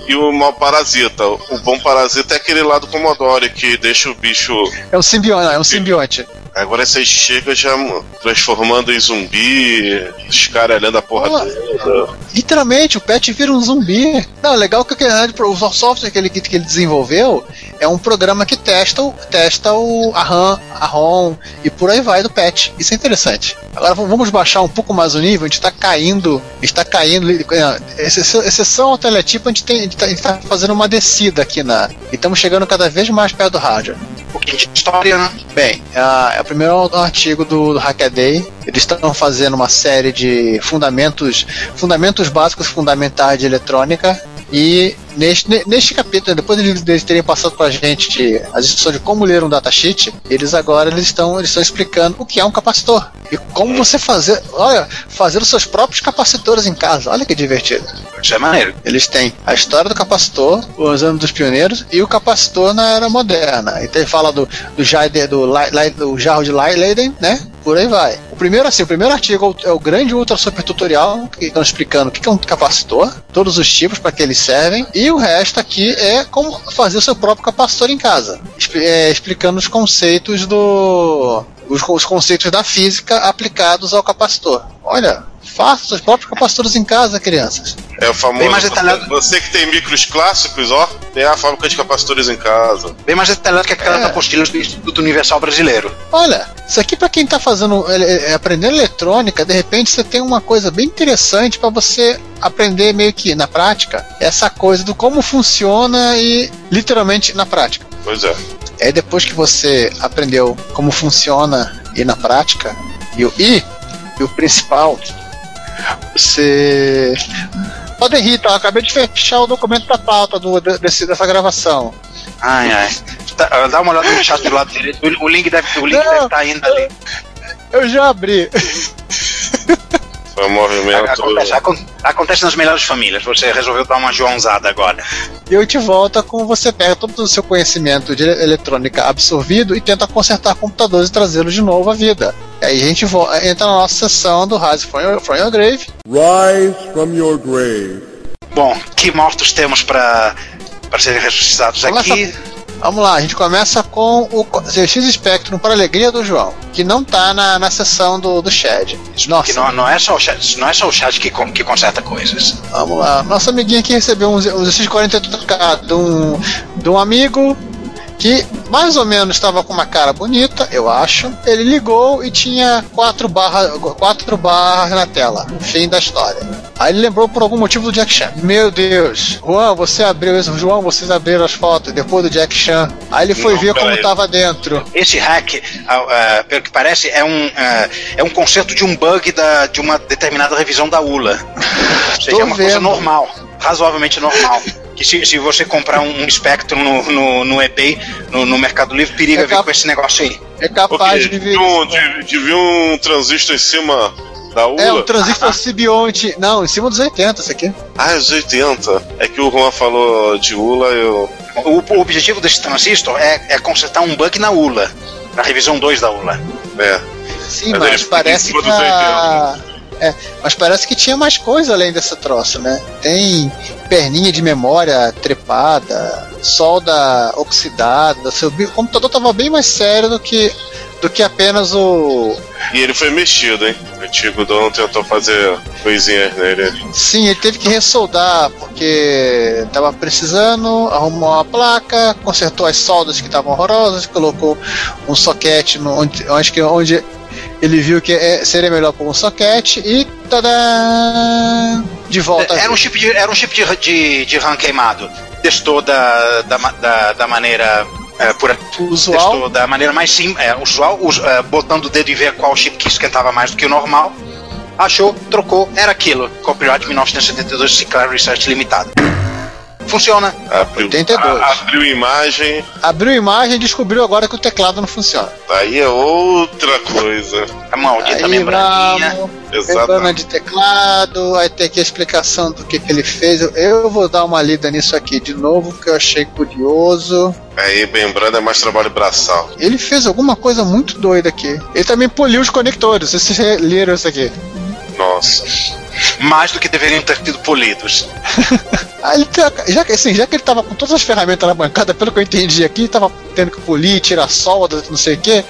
E o mal parasita. O bom parasita é aquele lá do Commodore que deixa o bicho. É um simbionte, é um simbionte. Agora você chega já transformando em zumbi, escaralhando a porra Olá. toda. Literalmente, o pet vira um zumbi. Não, legal que o software que ele, que ele desenvolveu é um programa que testa, o- testa o, a RAM, a ROM e por aí vai do pet. Isso é interessante. Agora vamos baixar um pouco mais o nível, a gente está caindo, a gente tá caindo, é, exceção, ao teletipo, a gente, gente tá, fazendo uma descida aqui na. E estamos chegando cada vez mais perto do hardware. Um pouquinho de história, né? Bem, a- é o primeiro artigo do, do Hackaday. Eles estão fazendo uma série de fundamentos, fundamentos básicos fundamentais de eletrônica. E neste, ne- neste capítulo, depois deles, deles terem passado para a gente as instruções de como ler um datasheet, eles agora eles estão, eles estão explicando o que é um capacitor. E como você fazer, olha, fazer os seus próprios capacitores em casa. Olha que divertido. Isso é maneiro. Eles têm a história do capacitor, os anos dos pioneiros, e o capacitor na era moderna. Então ele fala do, do, Jaider, do, do jarro de Leiden, né? Por aí vai. Primeiro, assim, o primeiro artigo é o grande ultra super tutorial, que estão explicando o que é um capacitor, todos os tipos para que eles servem, e o resto aqui é como fazer o seu próprio capacitor em casa. É, explicando os conceitos do. Os, os conceitos da física aplicados ao capacitor. Olha, faça seus próprios capacitores em casa, crianças. É o famoso. Bem mais detalhado. Você que tem micros clássicos, ó, tem a fábrica de capacitores em casa. Bem mais detalhado que aquela É. da apostila do Instituto Universal Brasileiro. Olha, isso aqui para quem tá fazendo é, é, aprendendo eletrônica, de repente você tem uma coisa bem interessante para você aprender meio que na prática, essa coisa do como funciona e literalmente na prática. Pois é. Aí depois que você aprendeu como funciona e na prática, e o e, e o principal, você Podem rir, tá? Eu acabei de fechar o documento da pauta do, desse, dessa gravação. Ai, ai. Tá, dá uma olhada no chat do lado direito. O, o link deve o link Não. deve estar indo ali. Eu já abri. Foi um movimento. Acontece, acon- acontece nas melhores famílias. Você resolveu dar uma joãozada agora. E eu te volta com você pega todo o seu conhecimento de ele- eletrônica absorvido e tenta consertar computadores e trazê-los de novo à vida. E aí a gente entra na nossa sessão do Rise from Your, from your Grave. Rise from your grave. Bom, que mortos temos para para serem ressuscitados Vamos aqui? Vamos lá, a gente começa com o ZX Spectrum para a alegria do João, que não tá na, na sessão do, do Shed. Nossa, Que não, não é só o chat, não é só o chat que, que conserta coisas. Vamos lá. Nosso amiguinho aqui recebeu um, Z- um ZX48K de um, de um amigo que mais ou menos estava com uma cara bonita, eu acho. Ele ligou e tinha quatro barras, quatro barras na tela. Fim da história. Aí ele lembrou por algum motivo do Jack Chan. Meu Deus, Juan, você abriu isso. João, vocês abriram as fotos depois do Jack Chan. Aí ele foi Não, ver como estava dentro. Esse hack, ah, pelo que parece, é um, ah, é um conserto de um bug da, de uma determinada revisão da ULA. Ou seja, Tô é uma coisa vendo. normal, razoavelmente normal. Que se, se você comprar um, um Spectrum no, no, no eBay, no, no Mercado Livre, periga É vir com esse negócio aí. É capaz de de, ver. um, de, de vir um transistor em cima da ULA. É um transistor Sibionte. Não, em cima dos 80, isso aqui. Ah, os 80. É que o Juan falou de ULA, eu. O, o objetivo desse transistor é, é consertar um bug na ULA, na revisão 2 da ULA. É. Sim, Mas mas, parece cima que. É, mas parece que tinha mais coisa além desse troço, né? Tem perninha de memória trepada, solda oxidada, seu o computador tava bem mais sério do que do que apenas o E ele foi mexido, hein? O antigo dono tentou fazer coisinhas nele. Sim, ele teve que ressoldar porque tava precisando, arrumou a placa, consertou as soldas que estavam horrorosas, colocou um soquete no, onde, onde, que- onde ele viu que é- seria melhor pôr um soquete e tadã, de volta. Era um chip de, era um chip de, de, de RAM queimado. Testou da, da, da, da maneira. É, por, Usual. Testou da maneira mais simples, é, usual, us- é, botando o dedo e ver qual chip que esquentava mais do que o normal. Achou, trocou, era aquilo. Copyright 1972 Sinclair Research Limitada. Funciona. Abriu, 82. a- abriu imagem, Abriu imagem e descobriu agora que o teclado não funciona. aí é outra coisa. A maldita Aí membraninha. vamos, membrana de teclado, aí tem aqui a explicação do que, que ele fez. Eu, eu vou dar uma lida nisso aqui de novo, que eu achei curioso. Aí, lembrando, é mais trabalho braçal. Ele fez alguma coisa muito doida aqui. Ele também poliu os conectores. Vocês leram isso aqui? Nossa. Mais do que deveriam ter sido polidos. Ah, ele já, que- assim, já que ele tava com todas as ferramentas na bancada, pelo que eu entendi aqui, tava tendo que polir, tirar solda, não sei o que,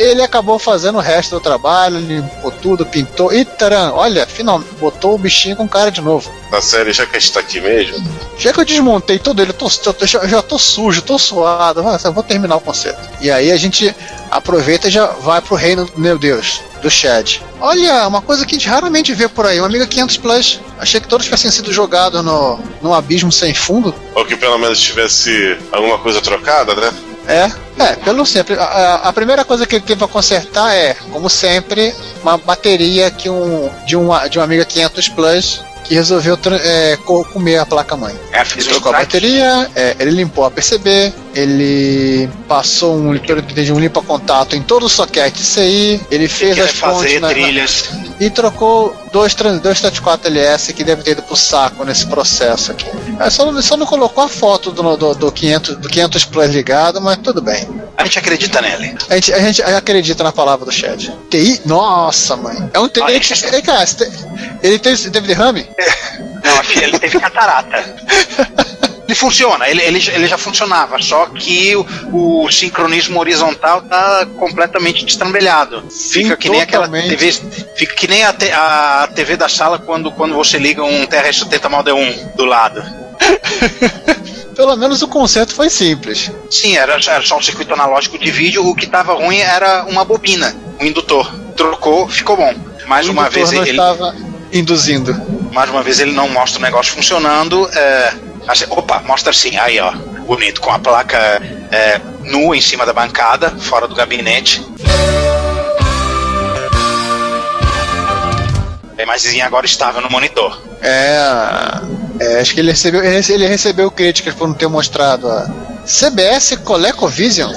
ele acabou fazendo o resto do trabalho, limpou tudo, pintou. E taran, olha, finalmente botou o bichinho com cara de novo. Na série, já que a gente tá aqui mesmo, Já que eu desmontei todo ele, eu, tô, eu tô- já, já tô sujo, tô suado, vou terminar o concerto. E aí a gente aproveita e já vai pro reino, meu Deus, do Chad. Olha, uma coisa que a gente raramente vê por aí, um Amiga 500 Plus. Achei que todos tivessem sido jogados no, num abismo sem fundo. ou que pelo menos tivesse alguma coisa trocada, né? É, é, pelo sempre. A, a- a primeira coisa que ele teve pra consertar é, como sempre, uma bateria que um, de, um, de um Amiga 500 Plus que resolveu é, co- comer a placa-mãe. É, Ele trocou a bateria, é, ele limpou a PCB, ele passou um, eu entendi, um limpa-contato em todo o socket CI, ele fez Quer as pontes fazer na- na- trilhas. e trocou dois, dois 34LS que deve ter ido pro saco nesse processo aqui. É, só, não- só não colocou a foto do, do, do 500, do 500 Plus ligado, mas tudo bem. A gente acredita nele. A gente, a gente acredita na palavra do Chad. TI? Nossa, mãe. É um TI. Ei, cara, ele teve, teve derrame? Não, filho, ele teve catarata. Ele funciona, ele, ele, já- ele já funcionava, só que o, o sincronismo horizontal tá completamente destrambelhado. Fica que nem aquela totalmente. TV. Fica que nem a, te- a TV da sala quando, quando você liga um TR-70 Model 1 do lado. Pelo menos o conceito foi simples. Sim, era, era só um circuito analógico de vídeo, o que tava ruim era uma bobina, um indutor. Trocou, ficou bom. Mais o uma vez não ele. estava induzindo. Mais uma vez ele não mostra o negócio funcionando. É, assim, opa, mostra assim, aí ó, bonito, com a placa é, nua em cima da bancada, fora do gabinete. A imagenzinha agora estava no monitor. É, é, acho que ele recebeu, ele rece- ele recebeu críticas por não ter mostrado a CBS ColecoVision.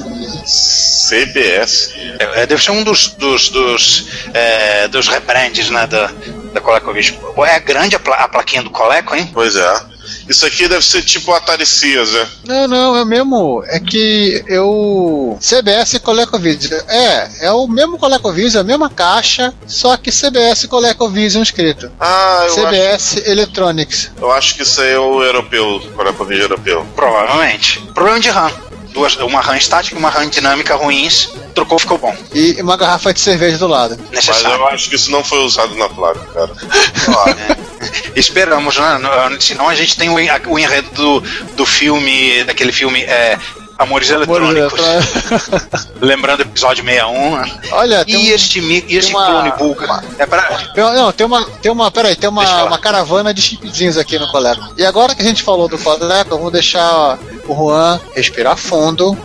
CBS. É, é, deve ser um dos, dos, dos, é, dos rebrands né, da, da ColecoVision. É grande a, pla- a plaquinha do Coleco, hein? Pois é. Isso aqui deve ser tipo Atari Sears, né? Não, não, é o mesmo. É que eu. CBS ColecoVision. É, é o mesmo ColecoVision, a mesma caixa, só que CBS ColecoVision escrito. Ah, eu, CBS Electronics. acho, eu acho que isso aí é o europeu, ColecoVision europeu. Provavelmente. Problema de RAM. Duas, uma RAM estática e uma RAM dinâmica ruins. Trocou, ficou bom. E uma garrafa de cerveja do lado. Mas Necessário. eu acho que isso não foi usado na placa, cara. Esperamos, né? Não- Senão a gente tem o enredo do, do filme, daquele filme é, Amores Eletrônicos. Lembrando o episódio 61. né? Olha, E um- este, e este uma- clone búlgaro. É pra, Tem uma- Não, tem uma, tem uma, peraí, tem uma, uma caravana de chipzinhos aqui no Coleco. E agora que a gente falou do Coleco, eu vou deixar o Juan respirar fundo,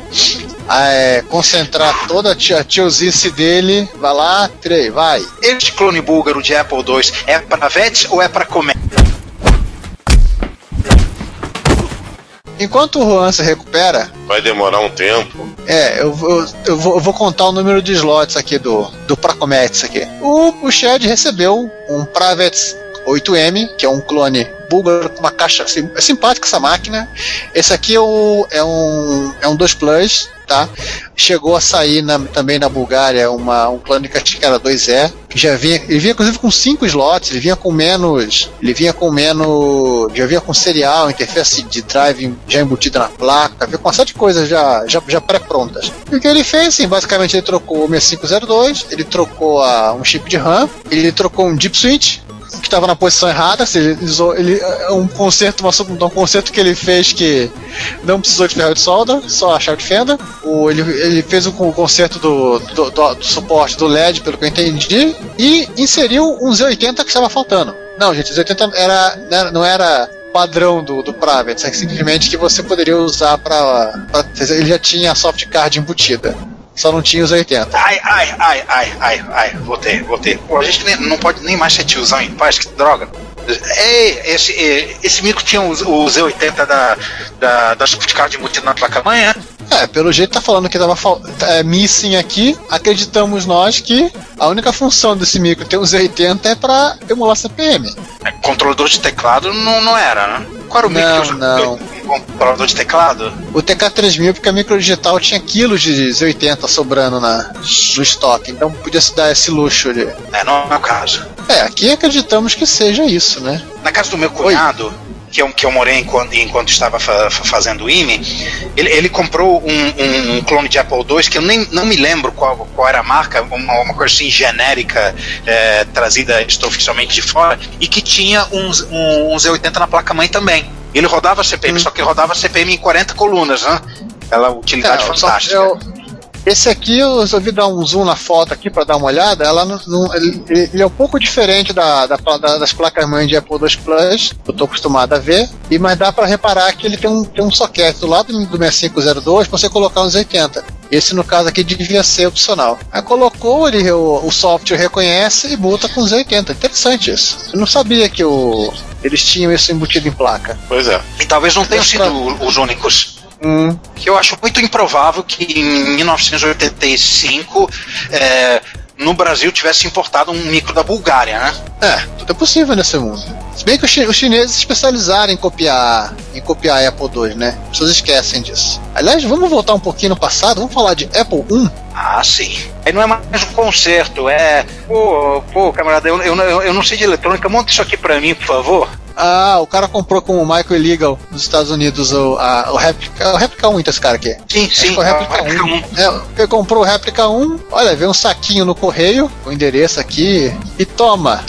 é, concentrar toda a tia- tiozice dele. Vai lá, três, vai. este clone búlgaro de Apple II é pra VET ou é pra comer? Enquanto o Juan se recupera, Vai demorar um tempo. é, eu, vou- eu, vou, eu vou contar o número de slots aqui do, do Pracometes aqui. O, o Chad recebeu um Private 8M, que é um clone búlgaro com uma caixa sim- é simpática essa máquina. Esse aqui é, o, é um é um 2 Plus, tá? Chegou a sair na- também na Bulgária uma, um clone que era 2E, que já vinha, ele vinha inclusive com 5 slots, ele vinha com menos, ele vinha com menos, já vinha com serial, interface de drive já embutida na placa, vinha com uma série de coisas já, já, já pré-prontas. E o que ele fez, assim, basicamente ele trocou o 6502, ele trocou a, um chip de RAM, ele trocou um deep switch, que estava na posição errada, ou seja, ele é um conserto, um conserto que ele fez que não precisou de ferro de solda, só a chave de fenda. O, ele, ele fez o con- conserto do, do, do- do suporte do LED, pelo que eu entendi, e inseriu um Z80 que estava faltando. Não, gente, o Z80 era, não era- não era padrão do, do Pravets, é simplesmente que você poderia usar para. Ele já tinha a soft card embutida. Só não tinha os 80. Ai, ai, ai, ai, ai, ai, voltei, voltei. Pô, a gente nem- não pode nem mais ser tiozão em paz, que droga. Ei, esse, eh, esse micro tinha o, o Z80 da, da, da Softcard embutido na placa-mãe, né? É, pelo jeito tá falando que tava fal- é, missing aqui. Acreditamos nós que a única função desse micro ter um Z80 é pra emular CPM. É, Controlador de teclado não, não era, né? Qual era o micro Não, não. um controlador de teclado? O TK3000, porque a micro digital tinha quilos de Z80 sobrando na, no estoque, então podia se dar esse luxo ali. É, não é o caso. É, aqui acreditamos que seja isso, né? Na casa do meu cunhado, que eu, que eu morei enquanto, enquanto estava fa- fa- fazendo o IME, ele, ele comprou um, um- um clone de Apple II que eu nem não me lembro qual, qual era a marca, uma, uma coisa assim genérica, é, trazida oficialmente de fora, e que tinha um, um, um Z80 na placa-mãe também. Ele rodava CPM, só que rodava CPM em 40 colunas, né? Aquela utilidade É, só- fantástica. eu- esse aqui eu resolvi dar um zoom na foto aqui para dar uma olhada. Ela não, não- ele, ele é um pouco diferente da, da- da- das placas mães de Apple II Plus, que eu tô acostumado a ver, e mas dá para reparar que ele tem um, tem um socket do lado do 6502 para você colocar uns 80. Esse no caso aqui devia ser opcional. Aí colocou, ele, o, o software reconhece e multa com os 80. Interessante isso. Eu não sabia que o, eles tinham isso embutido em placa. Pois é. E talvez não tenham sido pra- os únicos. Hum. que eu acho muito improvável que em 1985 é, no Brasil tivesse importado um micro da Bulgária, né? É, tudo é possível nesse mundo. Se bem que os, chi- os chineses se especializaram em copiar, em copiar a Apple II, né? As pessoas esquecem disso. Aliás, vamos voltar um pouquinho no passado, vamos falar de Apple I. Ah, sim. Aí não é mais um concerto, é. Pô, pô, camarada, eu, eu, eu, não sei de eletrônica, monta isso aqui pra mim, por favor. Ah, o cara comprou com o Michael Illegal nos Estados Unidos o, a, o Replica, o Replica 1, então esse cara aqui. Sim, Acho sim, o Replica a Replica 1. É, ele comprou o Replica 1, olha, veio um saquinho no correio, o endereço aqui, e toma!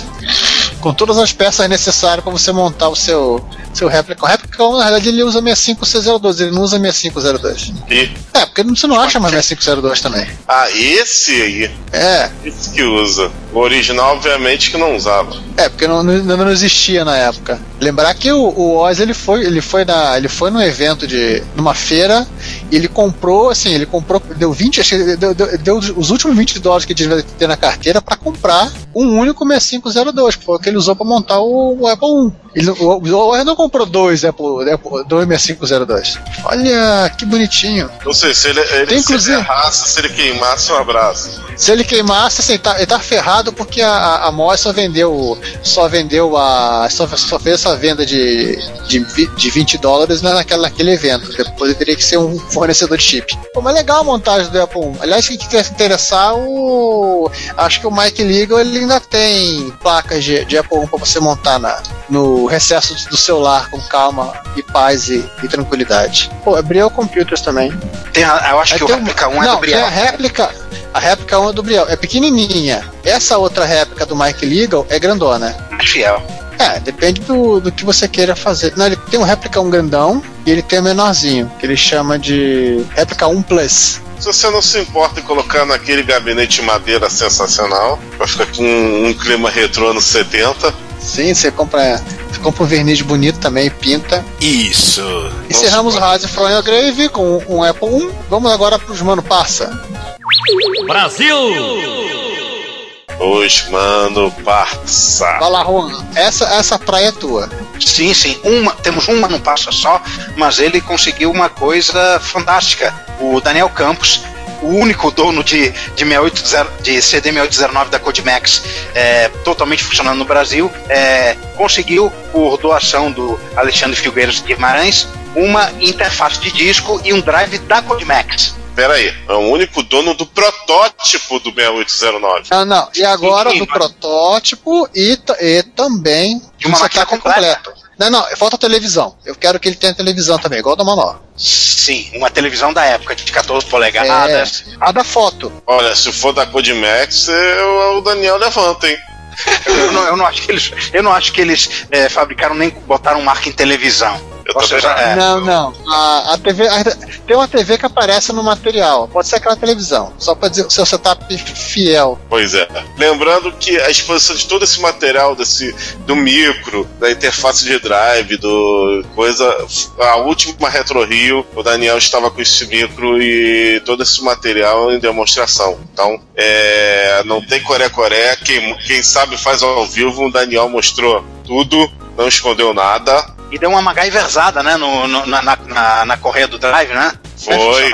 Com todas as peças necessárias para você montar o seu, seu Replica. O Replica 1, na verdade, ele usa 65C02, ele não usa 6502. E, É, porque você não acha mais 6502 também. ah, esse aí. É, Esse que usa. O original, obviamente, que não usava. é, porque não, não, não existia na época. Lembrar que o, o Oz ele foi, ele foi na, ele foi num evento de, numa feira e ele comprou, assim, ele comprou, deu 20, acho que deu, deu, deu os últimos 20 dólares que ele devia ter na carteira para comprar um único 6502, que foi o que ele usou para montar o, o Apple I. Ele, o, o Oz não comprou dois Apple, Apple dois 6502. Olha que bonitinho. Não sei, se ele, ele Tem, se inclusive- ele errasse, se ele queimasse, um abraço. Se ele queimasse, assim, tá, ele tá ferrado porque a, a, a Moss só vendeu. Só vendeu a. Só, só fez essa venda de, de, de 20 dólares na- naquela, naquele evento. Depois ele teria que ser um fornecedor de chip. Pô, mas legal a montagem do Apple 1. Aliás, quem quiser se interessar, o. Acho que o Mike Legal ele ainda tem placas de, de Apple 1 pra você montar na, no recesso do celular com calma e paz e, e tranquilidade. Pô, é Briel Computers também. Tem a- eu acho Aí que o tem um- Replica 1 é não, do Briel. Tem a réplica. A réplica 1 é do Briel. É pequenininha. Essa outra réplica do Mike Legal é grandona. Mais fiel. É, depende do, do que você queira fazer. Não, ele tem um réplica 1 grandão e ele tem o menorzinho, que ele chama de réplica 1 Plus. Se você não se importa em colocar naquele gabinete de madeira sensacional, vai ficar com um, um clima retrô anos 70. Sim, você compra, você compra um verniz bonito também, pinta. Isso. Encerramos o Rise from Your Grave com um Apple 1. Vamos agora pros Mano Passa. Os mano parça. Vai lá, Juan. Essa, essa praia é tua. Sim, sim. Uma, temos uma no passo só, mas ele conseguiu uma coisa fantástica. O Daniel Campos o único dono de, de, 680, de CD 6809 da Codimax é, totalmente funcionando no Brasil, é, conseguiu, por doação do Alexandre Filgueiras Guimarães, uma interface de disco e um drive da Codimax. Pera aí, é o único dono do protótipo do 6809. Ah, não. E agora Sim, do mas- protótipo e, e também De uma um máquina setup completa. Não, não, falta televisão. Eu quero que ele tenha televisão também, igual da Manó. Sim, uma televisão da época de 14 polegadas. É, a da foto. Olha, se for da Codimax, eu- o Daniel levanta, hein? Eu, não, eu não acho que eles, eu não acho que eles é, fabricaram nem botaram marca em televisão. Eu não. é, Não, não. A, a TV. a- tem uma TV que aparece no material. Pode ser aquela televisão. Só pra dizer o seu setup fiel. Pois é. Lembrando que a exposição de todo esse material, desse, do micro, da interface de drive, do coisa. A última Retro Rio, o Daniel estava com esse micro e todo esse material em demonstração. Então, é, não tem coré-coré. Quem, quem sabe faz ao vivo. O Daniel mostrou tudo, não escondeu nada. E deu uma MacGyverzada, né, no, no- na, na, na, na correia do drive, né? Foi.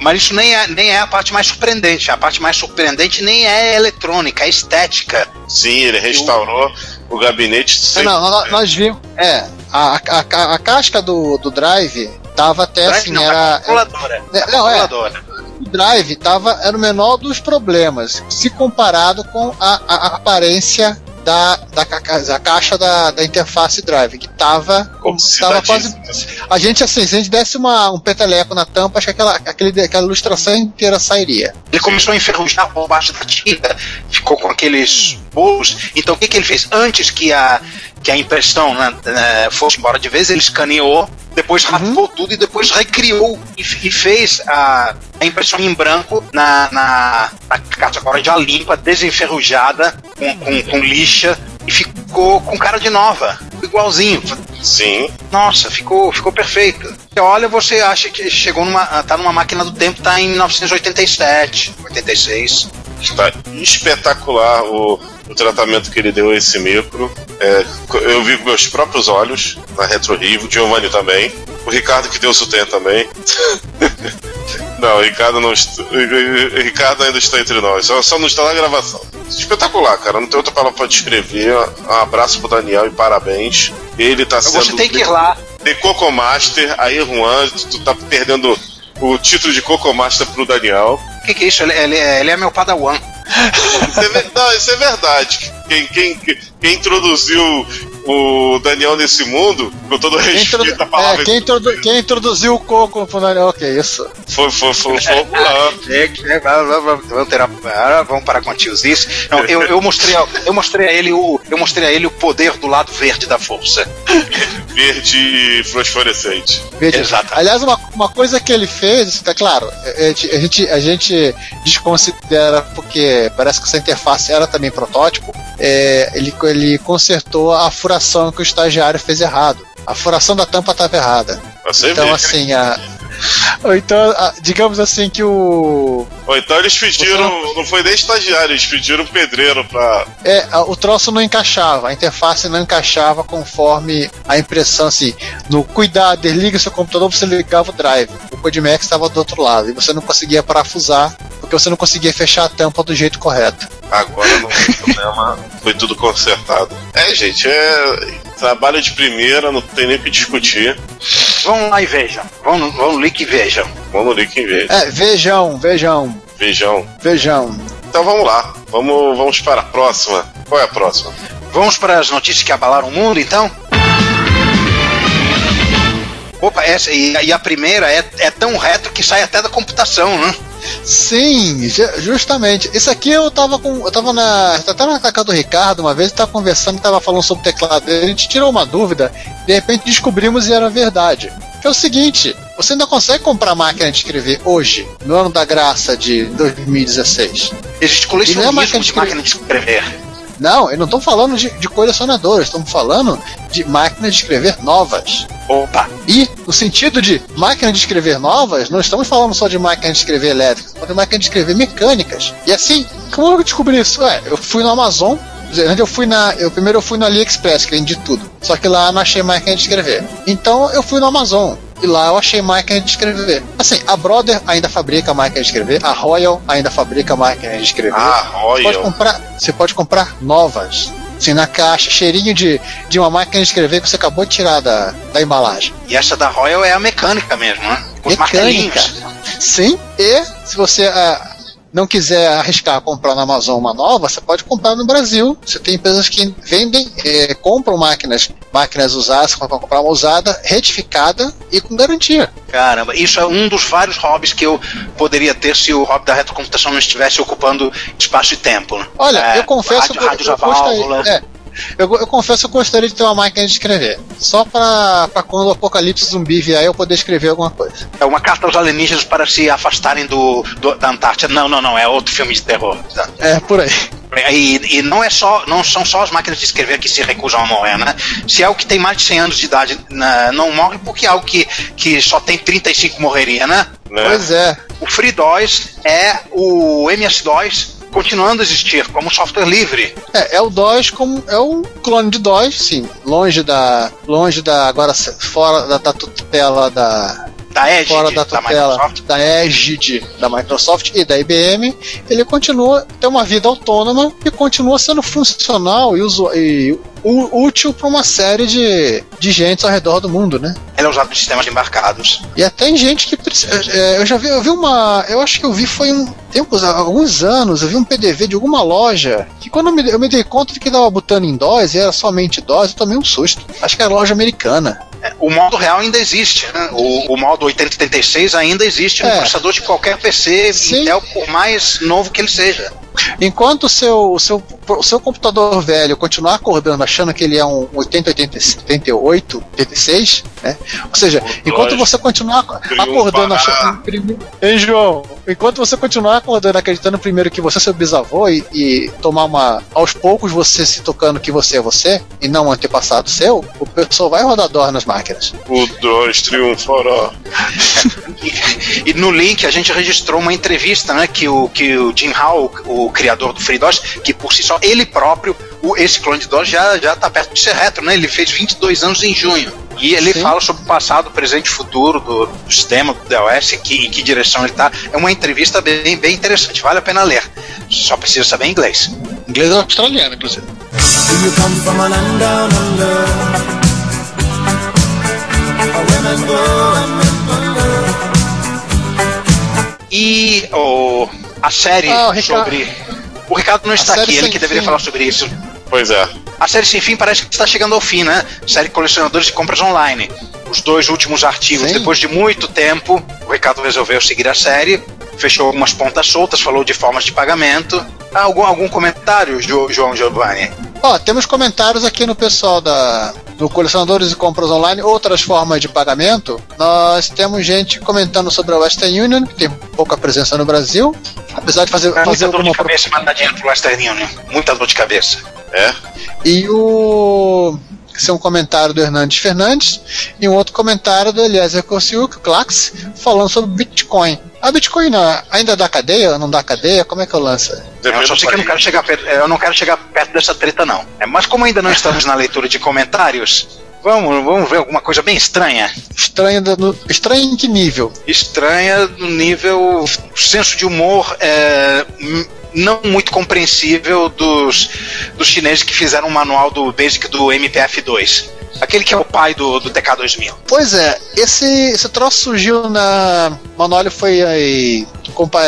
Mas isso nem é, nem é a parte mais surpreendente. A parte mais surpreendente nem é eletrônica, é estética. Sim, ele restaurou o gabinete Não, sem. não, nós, nós vimos. É, a, a, a, a casca do, do drive tava até Drive assim, não, era. a calculadora. é, A não, é, o drive tava, era o menor dos problemas, se comparado com a, a- a aparência da, da, da caixa da, da interface drive, que tava, tava quase. A gente, assim, se a gente desse uma, um peteleco na tampa, acho que aquela, aquele, aquela ilustração inteira sairia. Ele começou a enferrujar por baixo da tinta, ficou com aqueles Então o que, que ele fez? Antes que a, que a impressão né, eh, fosse embora de vez, ele escaneou, depois raspou tudo e depois recriou e, e fez a, a impressão em branco na, na, na caixa agora já limpa, desenferrujada, com, com, com lixa, e ficou com cara de nova, igualzinho. Sim. Nossa, ficou, ficou perfeito. Você olha, você acha que chegou numa. tá numa máquina do tempo, tá em 1987, 86. Está espetacular o, o tratamento que ele deu a esse micro. É, eu vi com meus próprios olhos na Retro Rio, o Giovanni também. O Ricardo que deu o também. não, o Ricardo não o Ricardo ainda está entre nós, só, só não está na gravação. Espetacular, cara. Não tem outra palavra para descrever. Um abraço pro Daniel e parabéns. Ele tá sendo. Você tem que ir lá. The Coco Master. Aí, Juan, tu, tá perdendo o título de Coco Master pro Daniel. O que, que é isso? Ele, ele, é- ele é meu padawan. Isso é, ver- não, isso é verdade. Quem, quem, quem introduziu o Daniel nesse mundo, com todo Quem, respeito introdu- à palavra, é, quem, introdu- quem introduziu o coco pro Daniel? Ok, isso. foi, foi, foi, foi o que- vamos, vamos, parar com a tiosice. Não, eu, eu, mostrei, a- eu, mostrei a ele o, eu mostrei a ele o poder do lado verde da força. Verde fosforescente. Veja, Exato. Aliás, uma, uma coisa que ele fez, é claro, a gente, a gente, a gente desconsidera porque parece que essa interface era também protótipo. é, ele, ele consertou a furação que o estagiário fez errado. A furação da tampa estava errada. Você então, vê. assim, a, ou então, a- digamos assim que o Ou então eles pediram, não foi nem estagiário, eles pediram pedreiro pra. É, o troço não encaixava, a interface não encaixava conforme a impressão, assim, no cuidado, desliga seu computador, você ligava o drive. O Codimax estava do outro lado e você não conseguia parafusar, porque você não conseguia fechar a tampa do jeito correto. Agora não tem problema, foi tudo consertado. É, gente, é trabalho de primeira, não tem nem o que discutir. Vão lá e vejam. Vão, no- vão no link e vejam. Vamos no link em vez. É, vejam, vejam, Beijão. vejam. Então vamos lá, vamos, vamos para a próxima. Qual é a próxima? Vamos para as notícias que abalaram o mundo, então? Opa, essa, e, e a primeira é, é tão reto que sai até da computação, né? Sim, ju- justamente. Isso aqui eu tava com. Eu tava na. Tava na casa do Ricardo uma vez, tava conversando, tava falando sobre o teclado a gente tirou uma dúvida, de repente descobrimos e era verdade. Que é o seguinte, você ainda consegue comprar máquina de escrever hoje, no ano da graça de 2016. Existe não é colecionismo máquina de de escrever. máquina de escrever. Não, eu não tô falando de, de colecionadores, estamos falando de máquinas de escrever novas. Opa! E, no sentido de máquina de escrever novas, não estamos falando só de máquina de escrever elétricas, mas de máquina de escrever mecânicas. E assim, como eu descobri isso? Ué, eu fui no Amazon, eu fui na. Eu, primeiro eu fui no AliExpress, que vende tudo. Só que lá não achei máquina de escrever. Então eu fui no Amazon. E lá eu achei máquina de escrever. Assim, a Brother ainda fabrica máquina de escrever, a Royal ainda fabrica máquina de escrever. Ah, Você pode Royal. comprar, você pode comprar novas. Assim, na caixa, cheirinho de, de uma máquina de escrever que você acabou de tirar da, da embalagem. E essa da Royal é a mecânica mesmo, né? Com Mecânica. Sim, e se você ah, não quiser arriscar comprar na Amazon uma nova, você pode comprar no Brasil. Você tem empresas que vendem, eh, compram máquinas, máquinas usadas, você pode comprar uma usada, retificada e com garantia. Caramba, isso é um dos vários hobbies que eu poderia ter se o hobby da retrocomputação não estivesse ocupando espaço e tempo. né? Olha, É, eu confesso rádio, que eu- rádios eu gostaria, é, eu, eu confesso que eu gostaria de ter uma máquina de escrever. Só pra, pra quando o apocalipse zumbi vier eu poder escrever alguma coisa. É uma carta aos alienígenas para se afastarem do, do- da Antártida. Não, não, não, é outro filme de terror. É, por aí. E, e não é só, não são só as máquinas de escrever que se recusam a morrer, né? Se é algo que tem mais de 100 anos de idade, né, não morre porque é algo que, que só tem 35 morreria, né? Pois é. O FreeDOS é o MS-DOS continuando a existir como software livre. É, é o DOS como é o clone de DOS, sim, longe da longe da agora fora da, da tutela da da Edge fora da da tutela Microsoft. da Égide da Microsoft e da IBM, ele continua tem uma vida autônoma e continua sendo funcional e, usu- e útil para uma série de, de gente ao redor do mundo, né? Ele é usado em sistemas embarcados. E até tem gente que é, eu já vi, eu vi uma, eu acho que eu vi foi um tempos, há alguns anos, eu vi um PDV de alguma loja que quando eu me, eu me dei conta de que dava botando em DOS e era somente DOS, eu tomei um susto. Acho que era loja americana. É, O modo real ainda existe, né? O, o modo 8086 ainda existe no É. processador de qualquer PC Intel, por mais novo que ele seja. Enquanto o seu, o seu, o seu computador velho continuar acordando achando que ele é um 80, 80, 88, 86, né? Ou seja, enquanto você continuar acordando achando. Hein, João? Enquanto você continuar acordando acreditando primeiro que você é seu bisavô e, e tomar uma. aos poucos você se tocando que você é você e não um antepassado seu, o pessoal vai rodar dor nas máquinas. O DOS triunfará. E no link a gente registrou uma entrevista, né, que o, que o Jim Howe, o criador do FreeDOS, que por si só, ele próprio, o, esse clone de DOS já, já tá perto de ser retro, né? Ele fez 22 anos em junho. E ele Sim. fala sobre o passado, presente e futuro do, do sistema, do DOS, em que, em que direção ele tá. É uma entrevista bem, bem interessante, vale a pena ler. Só precisa saber inglês. Inglês australiano, inclusive. Do you come from a E o, a série Ah, o Ricardo- sobre. O Ricardo não está aqui, ele que deveria fim. falar sobre isso. Pois é. A série Sem Fim parece que está chegando ao fim, né? Série Colecionadores de Compras Online. Os dois últimos artigos, Sim. depois de muito tempo, o Ricardo resolveu seguir a série, fechou algumas pontas soltas, falou de formas de pagamento. Ah, algum, algum comentário, Jo- João Giovanni? Ó, temos comentários aqui no pessoal da do Colecionadores e Compras Online, outras formas de pagamento. Nós temos gente comentando sobre a Western Union, que tem pouca presença no Brasil, apesar de fazer, fazer Muita dor alguma de cabeça mandar dinheiro pro Western Union. Muita dor de cabeça. É? E o. Esse é um comentário do Hernandes Fernandes e um outro comentário do Eliezer Kosiuk, Clax, falando sobre Bitcoin. A Bitcoin não, ainda dá cadeia? Não dá cadeia? Como é que eu lanço? Eu só sei que eu não quero chegar perto, eu não quero chegar perto dessa treta, não. É, mas como ainda não estamos na leitura de comentários, vamos, vamos ver alguma coisa bem estranha. Estranho, do- no- estranho em que nível? estranha no nível o senso de humor é, m- não muito compreensível dos, dos chineses que fizeram o manual do Basic do MPF2. Aquele que é o pai do, do TK2000. Pois é, esse, esse troço surgiu na. O manual foi, aí,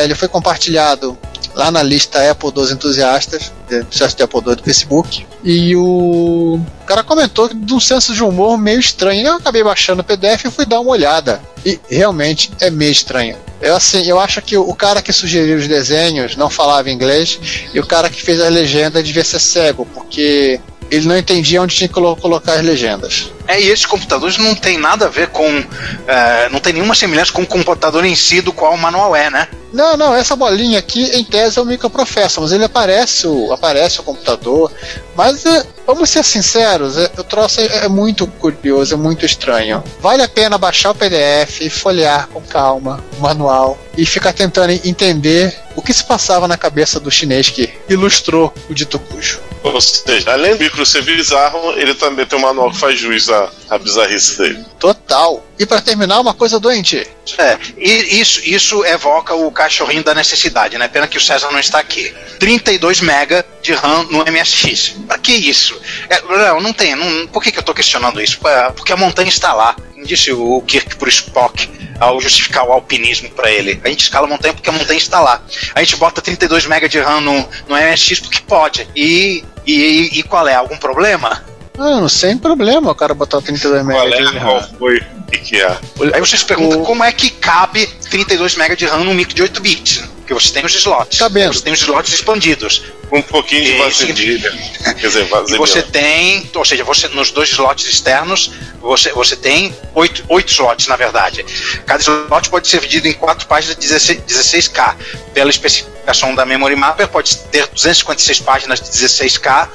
ele foi compartilhado lá na lista Apple dos entusiastas, entusiastas de Apple II do Facebook. E o cara comentou de um senso de humor meio estranho. Eu acabei baixando o PDF e fui dar uma olhada. E realmente é meio estranho. Eu, assim, eu acho que o cara que sugeriu os desenhos não falava inglês e o cara que fez a legenda devia ser cego, porque ele não entendia onde tinha que colo- colocar as legendas. É, e esses computadores não tem nada a ver com. é, não tem nenhuma semelhança com o computador em si do qual o manual é, né? Não, não, essa bolinha aqui em tese é o microprocessor, mas ele aparece o, aparece o computador. Mas é, vamos ser sinceros, é, o troço é, é muito curioso, é muito estranho. Vale a pena baixar o PDF e folhear com calma o manual e ficar tentando entender o que se passava na cabeça do chinês que ilustrou o dito cujo. Ou seja, além do micro ser bizarro, ele também tem um manual que faz jus à bizarrice dele. Total. E pra terminar, uma coisa doente. É, e isso, isso evoca o cachorrinho da necessidade, né? Pena que o César não está aqui. 32 mega de RAM no MSX. Pra que isso? É, não, não tem. Não, por que, que eu tô questionando isso? Porque a montanha está lá. Disse o Kirk pro Spock ao justificar o alpinismo pra ele. A gente escala a montanha porque a montanha está lá. A gente bota 32 mega de RAM no, no MSX porque pode. E, e, e qual é? Algum problema? Ah, sem problema o cara botar 32 Qual MB é? de RAM. foi? O que é? Aí vocês perguntam como é que cabe 32 MB de RAM num micro de 8 bits. Porque você tem os slots. Cabendo. Você tem os slots expandidos. Um pouquinho de vaselina. Quer dizer, E vaselina. você tem, ou seja, você nos dois slots externos, você, você tem oito, oito slots, na verdade. Cada slot pode ser dividido em quatro páginas de 16, 16K. Pela especificação da Memory Mapper, pode ter 256 páginas de 16K,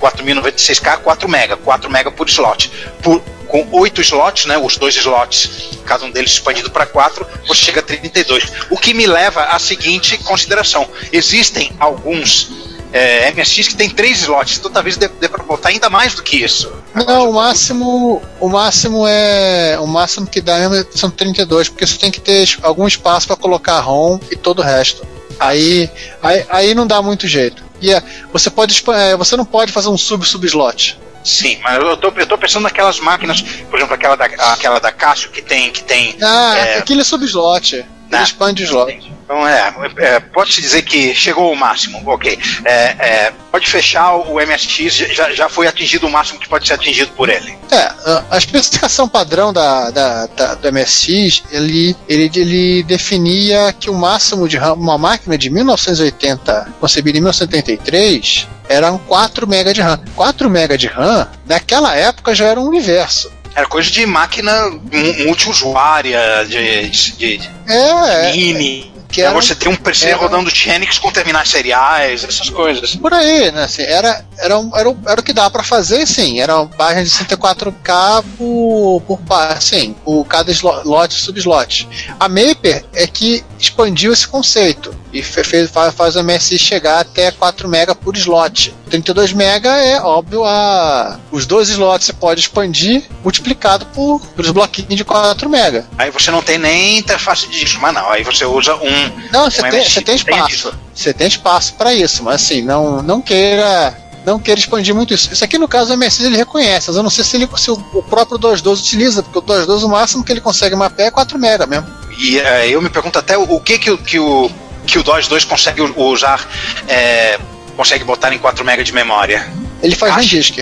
4096K, 4 MB, 4 MB por slot. Por, com oito slots, né, os dois slots, cada um deles expandido para 4, você chega a 32. O que me leva à seguinte consideração: existem alguns é, MSX que tem três slots, então talvez dê, dê para botar ainda mais do que isso. Não, o máximo, o máximo é, o máximo que dá mesmo são 32, porque você tem que ter algum espaço para colocar ROM e todo o resto. Aí, aí, aí não dá muito jeito. E é, você pode, é, você não pode fazer um sub sub slot. Sim, mas eu tô, eu tô pensando naquelas máquinas, por exemplo, aquela da, aquela da Casio que tem. Que tem Ah, é, aquilo é sub slot. Ele Ah. expande o slot. Então é, é, pode-se dizer que chegou ao máximo, ok. É, é, pode fechar o MSX, já, já foi atingido o máximo que pode ser atingido por ele. É, a- especificação padrão da, da, da- do MSX, ele, ele, ele definia que o máximo de RAM, uma máquina de 1980, concebida em 1983, eram 4 MB de RAM. 4 MB de RAM, naquela época já era um universo. Era coisa de máquina mu- multiusuária, de, de, de É, é, mini. Que era- você tem um PC era- rodando Xenix com terminais seriais, essas coisas. por aí, né? Assim, era, era, era, o- era o que dava pra fazer, sim. Era uma página de 64K por, por assim, por cada slot, subslot. A Maper é que expandiu esse conceito e fe- fez, faz, faz o MSI chegar até 4 MB por slot. 32 MB é óbvio a os dois slots você pode expandir multiplicado por pelos bloquinhos de 4 MB. Aí você não tem nem interface de disco, mas não. Aí você usa um. Não, você um tem, tem espaço. Você tem espaço para isso, mas assim, não, não queira. Não queira expandir muito isso. Isso aqui no caso o MSX ele reconhece, mas eu não sei se, ele, se o, o próprio 212 utiliza, porque o 212 o máximo que ele consegue mapear é 4 MB mesmo. E é, eu me pergunto até o, o que, que, o- que o que o DOS 2 consegue usar, é, consegue botar em 4 MB de memória. Ele faz Acho- randisk.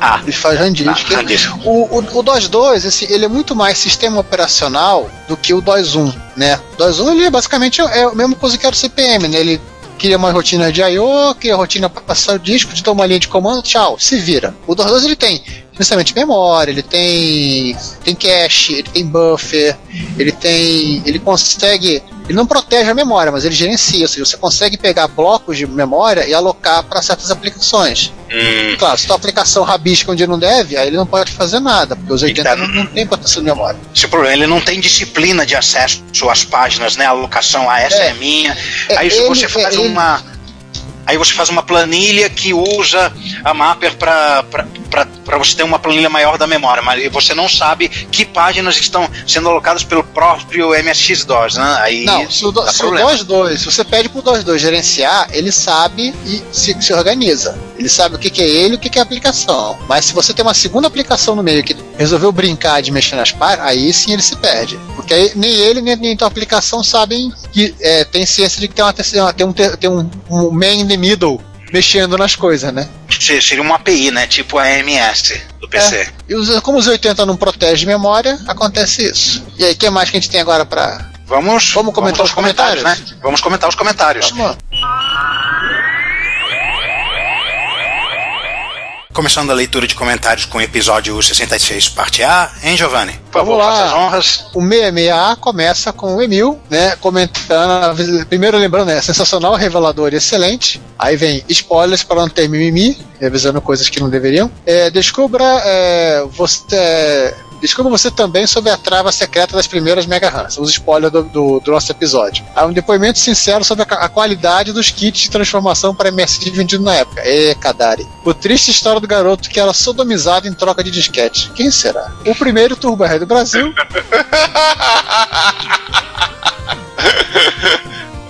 Ah, Ele faz randisk. Ah, randisk. O, o, o DOS 2, esse, ele é muito mais sistema operacional do que o DOS 1, né? O DOS 1 ele é basicamente é a mesma coisa que era o CPM, né? Ele cria uma rotina de I.O., cria rotina para passar o disco, dá uma linha de comando, tchau, se vira. O DOS 2 ele tem principalmente memória, ele tem tem cache, ele tem buffer, ele tem, ele consegue, ele não protege a memória, mas ele gerencia, ou seja, você consegue pegar blocos de memória e alocar para certas aplicações. hum, Claro, se tua aplicação rabisca onde não deve, aí ele não pode fazer nada, porque os 80 tá- não, não tem proteção de memória. esse é o problema. Ele não tem disciplina de acesso às páginas, né? A alocação, ah, essa é, É. minha. É, aí ele- você faz é, ele- uma. Aí você faz uma planilha que usa a Mapper para você ter uma planilha maior da memória, mas você não sabe que páginas estão sendo alocadas pelo próprio MSX-DOS, né? Aí Não, se o, do, se o. DOS 2, se você pede pro DOS 2 gerenciar, ele sabe e se, se organiza. Ele sabe o que, que é ele e o que, que é a aplicação. Mas se você tem uma segunda aplicação no meio que resolveu brincar de mexer nas páginas, aí sim ele se perde. Porque aí nem ele nem, nem tua aplicação sabem que é, tem ciência de que tem, uma, tem, um, tem um, um man in the middle mexendo nas coisas, né? Se- Seria uma API, né? Tipo a AMS do PC. É, e os- como os 80 não protege memória, acontece isso. E aí, o que mais que a gente tem agora pra. Vamos, Vamos comentar aos os comentários? né? Vamos comentar os comentários. Vamos Começando a leitura de comentários com o episódio 66, parte A, hein, Giovanni? Por Vamos favor, lá. faça as honras. O 66A começa com o Emil, né? Comentando. Primeiro lembrando, né? Sensacional, revelador e excelente. Aí vem spoilers para não ter mimimi, revisando coisas que não deveriam. É, descubra é, você. É, Descubra você também sobre a trava secreta das primeiras Mega Runs, os spoilers do, do, do nosso episódio. Há um depoimento sincero sobre a, a qualidade dos kits de transformação para MSD vendidos na época. E Kadari. O triste história do garoto que era sodomizado em troca de disquete. Quem será? O primeiro Turbo Rei do Brasil.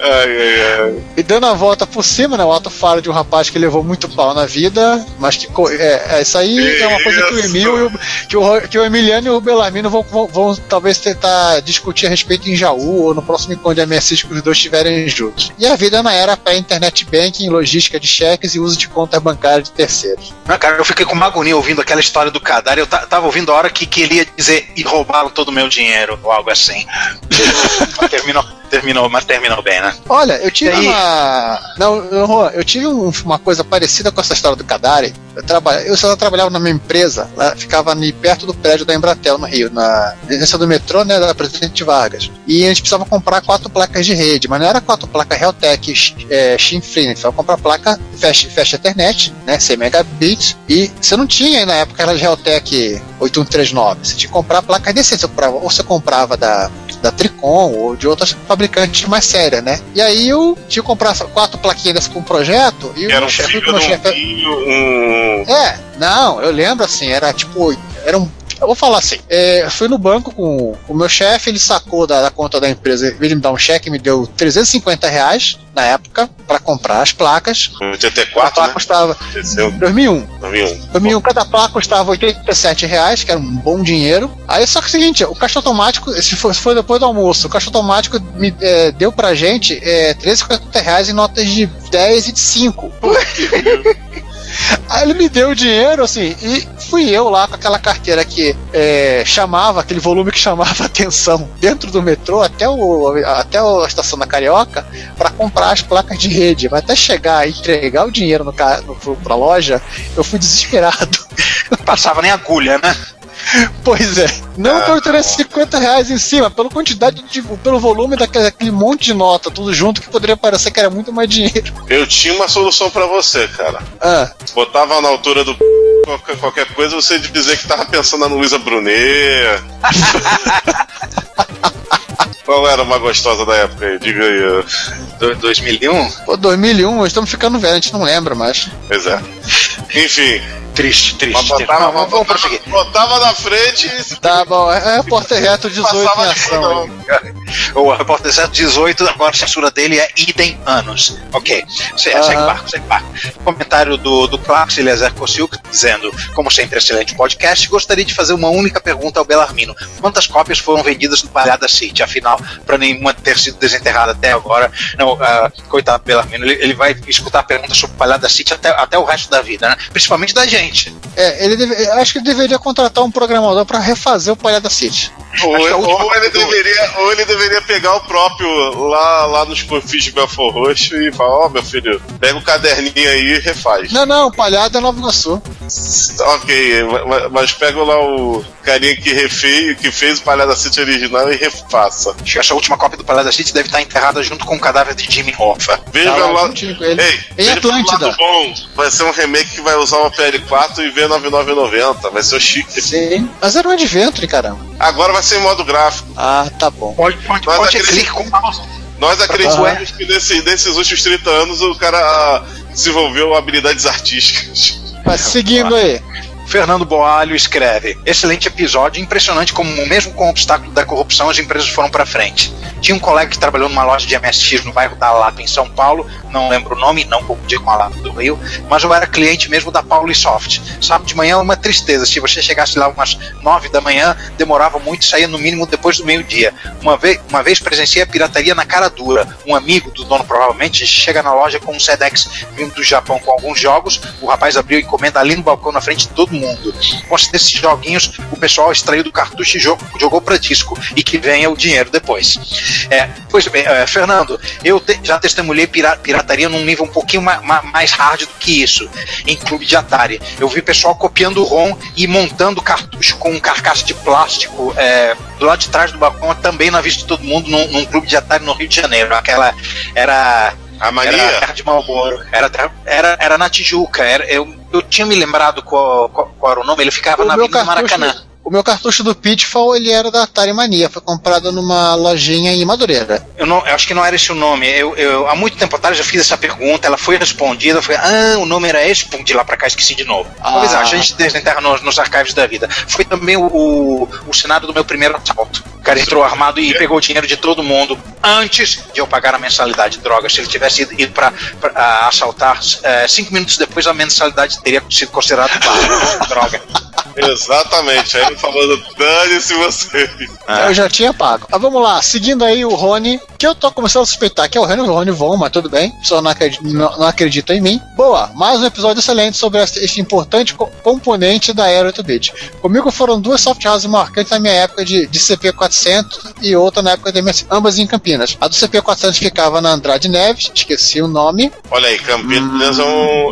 Ai, ai, ai. E dando a volta por cima, né? O ato fala de um rapaz que levou muito pau na vida, mas que é, é, isso aí é uma coisa que o Emil e o, que o, que o Emiliano e o Belarmino vão, vão, vão talvez tentar discutir a respeito em Jaú ou no próximo encontro de MSX que os dois estiverem juntos. E a vida na era pré-internet banking, logística de cheques e uso de contas bancárias de terceiros. Não, cara, eu fiquei com uma agonia ouvindo aquela história do Kadar. Eu ta- tava ouvindo a hora que, que ele ia dizer e roubaram todo o meu dinheiro, ou algo assim. mas terminou, terminou, mas terminou bem, né? Olha, eu tive uma. Não, Juan, eu tive um- uma coisa parecida com essa história do Kadari. Eu, traba... eu só trabalhava numa empresa, lá, ficava ali perto do prédio da Embratel, no Rio, na residência do metrô, né, da Presidente Vargas. E a gente precisava comprar quatro placas de rede, mas não era quatro placas Realtek é, Shinfree, né? precisava comprar placa Fast, Fast Ethernet, né, 100 megabits, e você não tinha na época aquelas Realtek 8139, você tinha que comprar placas decentes, você comprava, ou você comprava da, da Tricom ou de outras fabricantes mais sérias, né? E aí eu tinha que comprar quatro plaquinhas com um projeto e Era chefe, o meu de um chefe um. é, não, eu lembro assim, era tipo. Era um. Eu vou falar assim, é, fui no banco com o meu chefe, ele sacou da, da conta da empresa, de me dar um cheque, me deu 350 reais na época para comprar as placas. A 84, placa né? custava Desceu. 2001. 2001. 2001, cada placa custava 87 reais, que era um bom dinheiro. Aí só que é o seguinte, o caixa automático, esse foi, foi depois do almoço, o caixa automático me é, deu pra gente é, 350 reais em notas de 10 e de 5. Aí ele me deu o dinheiro, assim, e fui eu lá com aquela carteira que é, chamava, aquele volume que chamava atenção dentro do metrô até, o, até a estação da Carioca para comprar as placas de rede. Mas até chegar e entregar o dinheiro no, no, pra loja, eu fui desesperado. Não passava nem agulha, né? Pois é. Não por 350 reais em cima, pela quantidade de. pelo volume daquele, daquele monte de nota, tudo junto, que poderia parecer que era muito mais dinheiro. Eu tinha uma solução pra você, cara. Ah, Botava na altura do qualquer, qualquer coisa, você dizer que tava pensando na Luísa Brunet. Qual era uma gostosa da época aí? Diga aí. Do, 2001? pô, 2001, nós estamos ficando velhos, a gente não lembra mais. Pois é. Enfim. Triste, triste. Mas botava, Não, vamos, prosseguir. botava na frente e Tá bom, é repórter reto 18 em ação. O repórter 18, agora a censura dele é idem anos. Ok. Se- Segue Aham. barco, segue barco. Comentário do, do Clarks Eliezer Kosciuk dizendo: Como sempre, excelente podcast. Gostaria de fazer uma única pergunta ao Belarmino: Quantas cópias foram vendidas no Palhada City? Afinal, para nenhuma ter sido desenterrada até agora. Não, ah, coitado do Belarmino, ele, ele vai escutar perguntas sobre Palhada City até, até o resto da vida, né? Principalmente da gente. É, ele deve- eu acho que ele deveria contratar um programador pra refazer o Palhada City. Ou, última ou ele deveria, ou ele deveria pegar o próprio lá, lá nos perfis de Belfor Roxo e falar: Ó, meu filho, pega o caderninho aí e refaz. Não, não, Palhada é Nova Iguaçu. Ok, ma- mas pega lá o carinha que refez, que fez o Palhada City original e refaça. Acho que essa última cópia do Palhada City deve estar enterrada junto com o cadáver de Jimmy Hoffa. Veja Tá lá ele. Ei, Em Atlântida. lado bom. Vai ser um remake que vai usar uma PL4 e V9990. Vai ser o chique. Sim. Mas era um Adventure, caramba. Agora vai ser em modo gráfico. Ah, tá bom. Pode, pode, Mas pode mouse. Nós acreditamos que nesse- nesses últimos 30 anos o cara ah, desenvolveu habilidades artísticas. Mas seguindo aí. Fernando Boalho escreve: Excelente episódio, impressionante como, mesmo com o obstáculo da corrupção, as empresas foram para frente. Tinha um colega que trabalhou numa loja de MSX no bairro da Lapa, em São Paulo, não lembro o nome, não confundir com a Lapa do Rio, mas eu era cliente mesmo da Paulisoft. Sábado de manhã, uma tristeza. Se você chegasse lá umas nove da manhã, demorava muito, saía no mínimo depois do meio-dia. Uma vez, uma vez presenciei a pirataria na cara dura. Um amigo do dono, provavelmente, chega na loja com um Sedex vindo do Japão com alguns jogos. O rapaz abriu a encomenda ali no balcão na frente de todo mundo. Com desses joguinhos, o pessoal extraiu do cartucho e jo- jogou para disco. E que venha o dinheiro depois. É, pois bem, é, Fernando, eu te- já testemunhei pira- pirataria num nível um pouquinho ma- ma- mais hard do que isso, em clube de Atari. Eu vi pessoal copiando o ROM e montando cartucho com um carcaça de plástico é, do lado de trás do balcão, também na vista de todo mundo, num, num clube de Atari no Rio de Janeiro. Aquela era. A mania? Era terra de Malboro. Era, era, era na Tijuca. Era, eu, eu tinha me lembrado qual, qual, qual era o nome, ele ficava O na Avenida cartucho- Maracanã. O meu cartucho do Pitfall, ele era da Atari Mania, foi comprado numa lojinha em Madureira. Eu, não, eu acho que não era esse o nome. Eu, eu, há muito tempo atrás já fiz essa pergunta, ela foi respondida. Eu falei, ah, o nome era esse, pum, de lá pra cá esqueci de novo. Ah. Talvez a gente desenterra nos, nos arquivos da vida. Foi também o, o, o cenário do meu primeiro assalto. O cara entrou armado e pegou o dinheiro de todo mundo antes de eu pagar a mensalidade de drogas. Se ele tivesse ido, ah, assaltar eh, cinco minutos depois, a mensalidade teria sido considerada barra, droga. Exatamente. Aí ele falando, dane-se você. Eu já tinha pago. Mas vamos lá, seguindo aí o Rony, que eu tô começando a suspeitar que é o Rony, o Rony Von, mas tudo bem, só não acredita, não, não acredita em mim. Boa, mais um episódio excelente sobre esse, esse importante co- componente da era 8-bit. Comigo foram duas soft houses marcantes na minha época de, de CP400 e outra na época da MS, ambas em Campinas. A do CP400 ficava na Andrade Neves, esqueci o nome. Olha aí, Campinas é, um,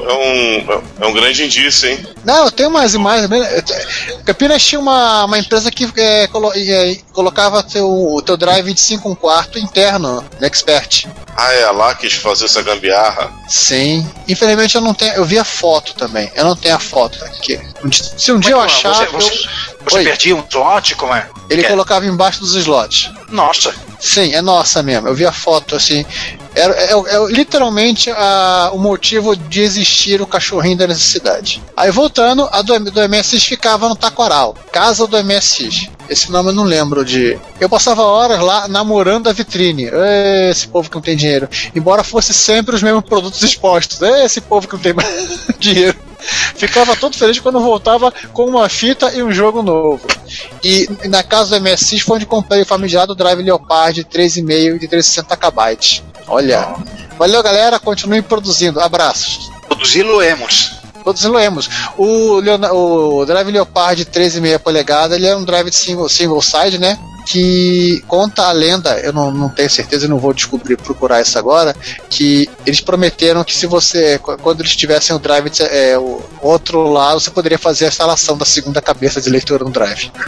é, um, é um grande indício, hein? Não, eu tenho mais imagens. Campinas tinha uma, uma empresa que é, colo- é, colocava teu, o teu drive de 5 1 quarto interno no Expert. Ah, é lá quis fazer essa gambiarra. Sim. Infelizmente eu não tenho. Eu vi a foto também. Eu não tenho a foto aqui. Se um dia eu achar. Você, eu- você, Oi. perdia um slot, como é? Ele É. colocava embaixo dos slots. Nossa. Sim, é nossa mesmo. Eu vi a foto assim. Era, é, é literalmente a- o motivo de existir o cachorrinho da necessidade. Aí voltando, a do, do MSX ficava no Taquaral, casa do MSX. Esse nome eu não lembro de. Eu passava horas lá namorando a vitrine. Esse povo que não tem dinheiro. Embora fosse sempre os mesmos produtos expostos. Esse povo que não tem dinheiro. Ficava todo feliz quando voltava com uma fita e um jogo novo. E na casa do MSX foi onde comprei o famigerado Drive Leopard de 3,5 e de 360 KB. Olha. Valeu, galera. Continue produzindo. Abraços. Produzi-lo-emos. Produzindo-emos. O, Leona- o Drive Leopard de 13,5 polegada, ele é um drive de single, single side, né? Que conta a lenda, eu não, não tenho certeza, eu não vou descobrir, procurar isso agora, que eles prometeram que se você, qu- quando eles tivessem o drive, é, o outro lado, você poderia fazer a instalação da segunda cabeça de leitura no drive.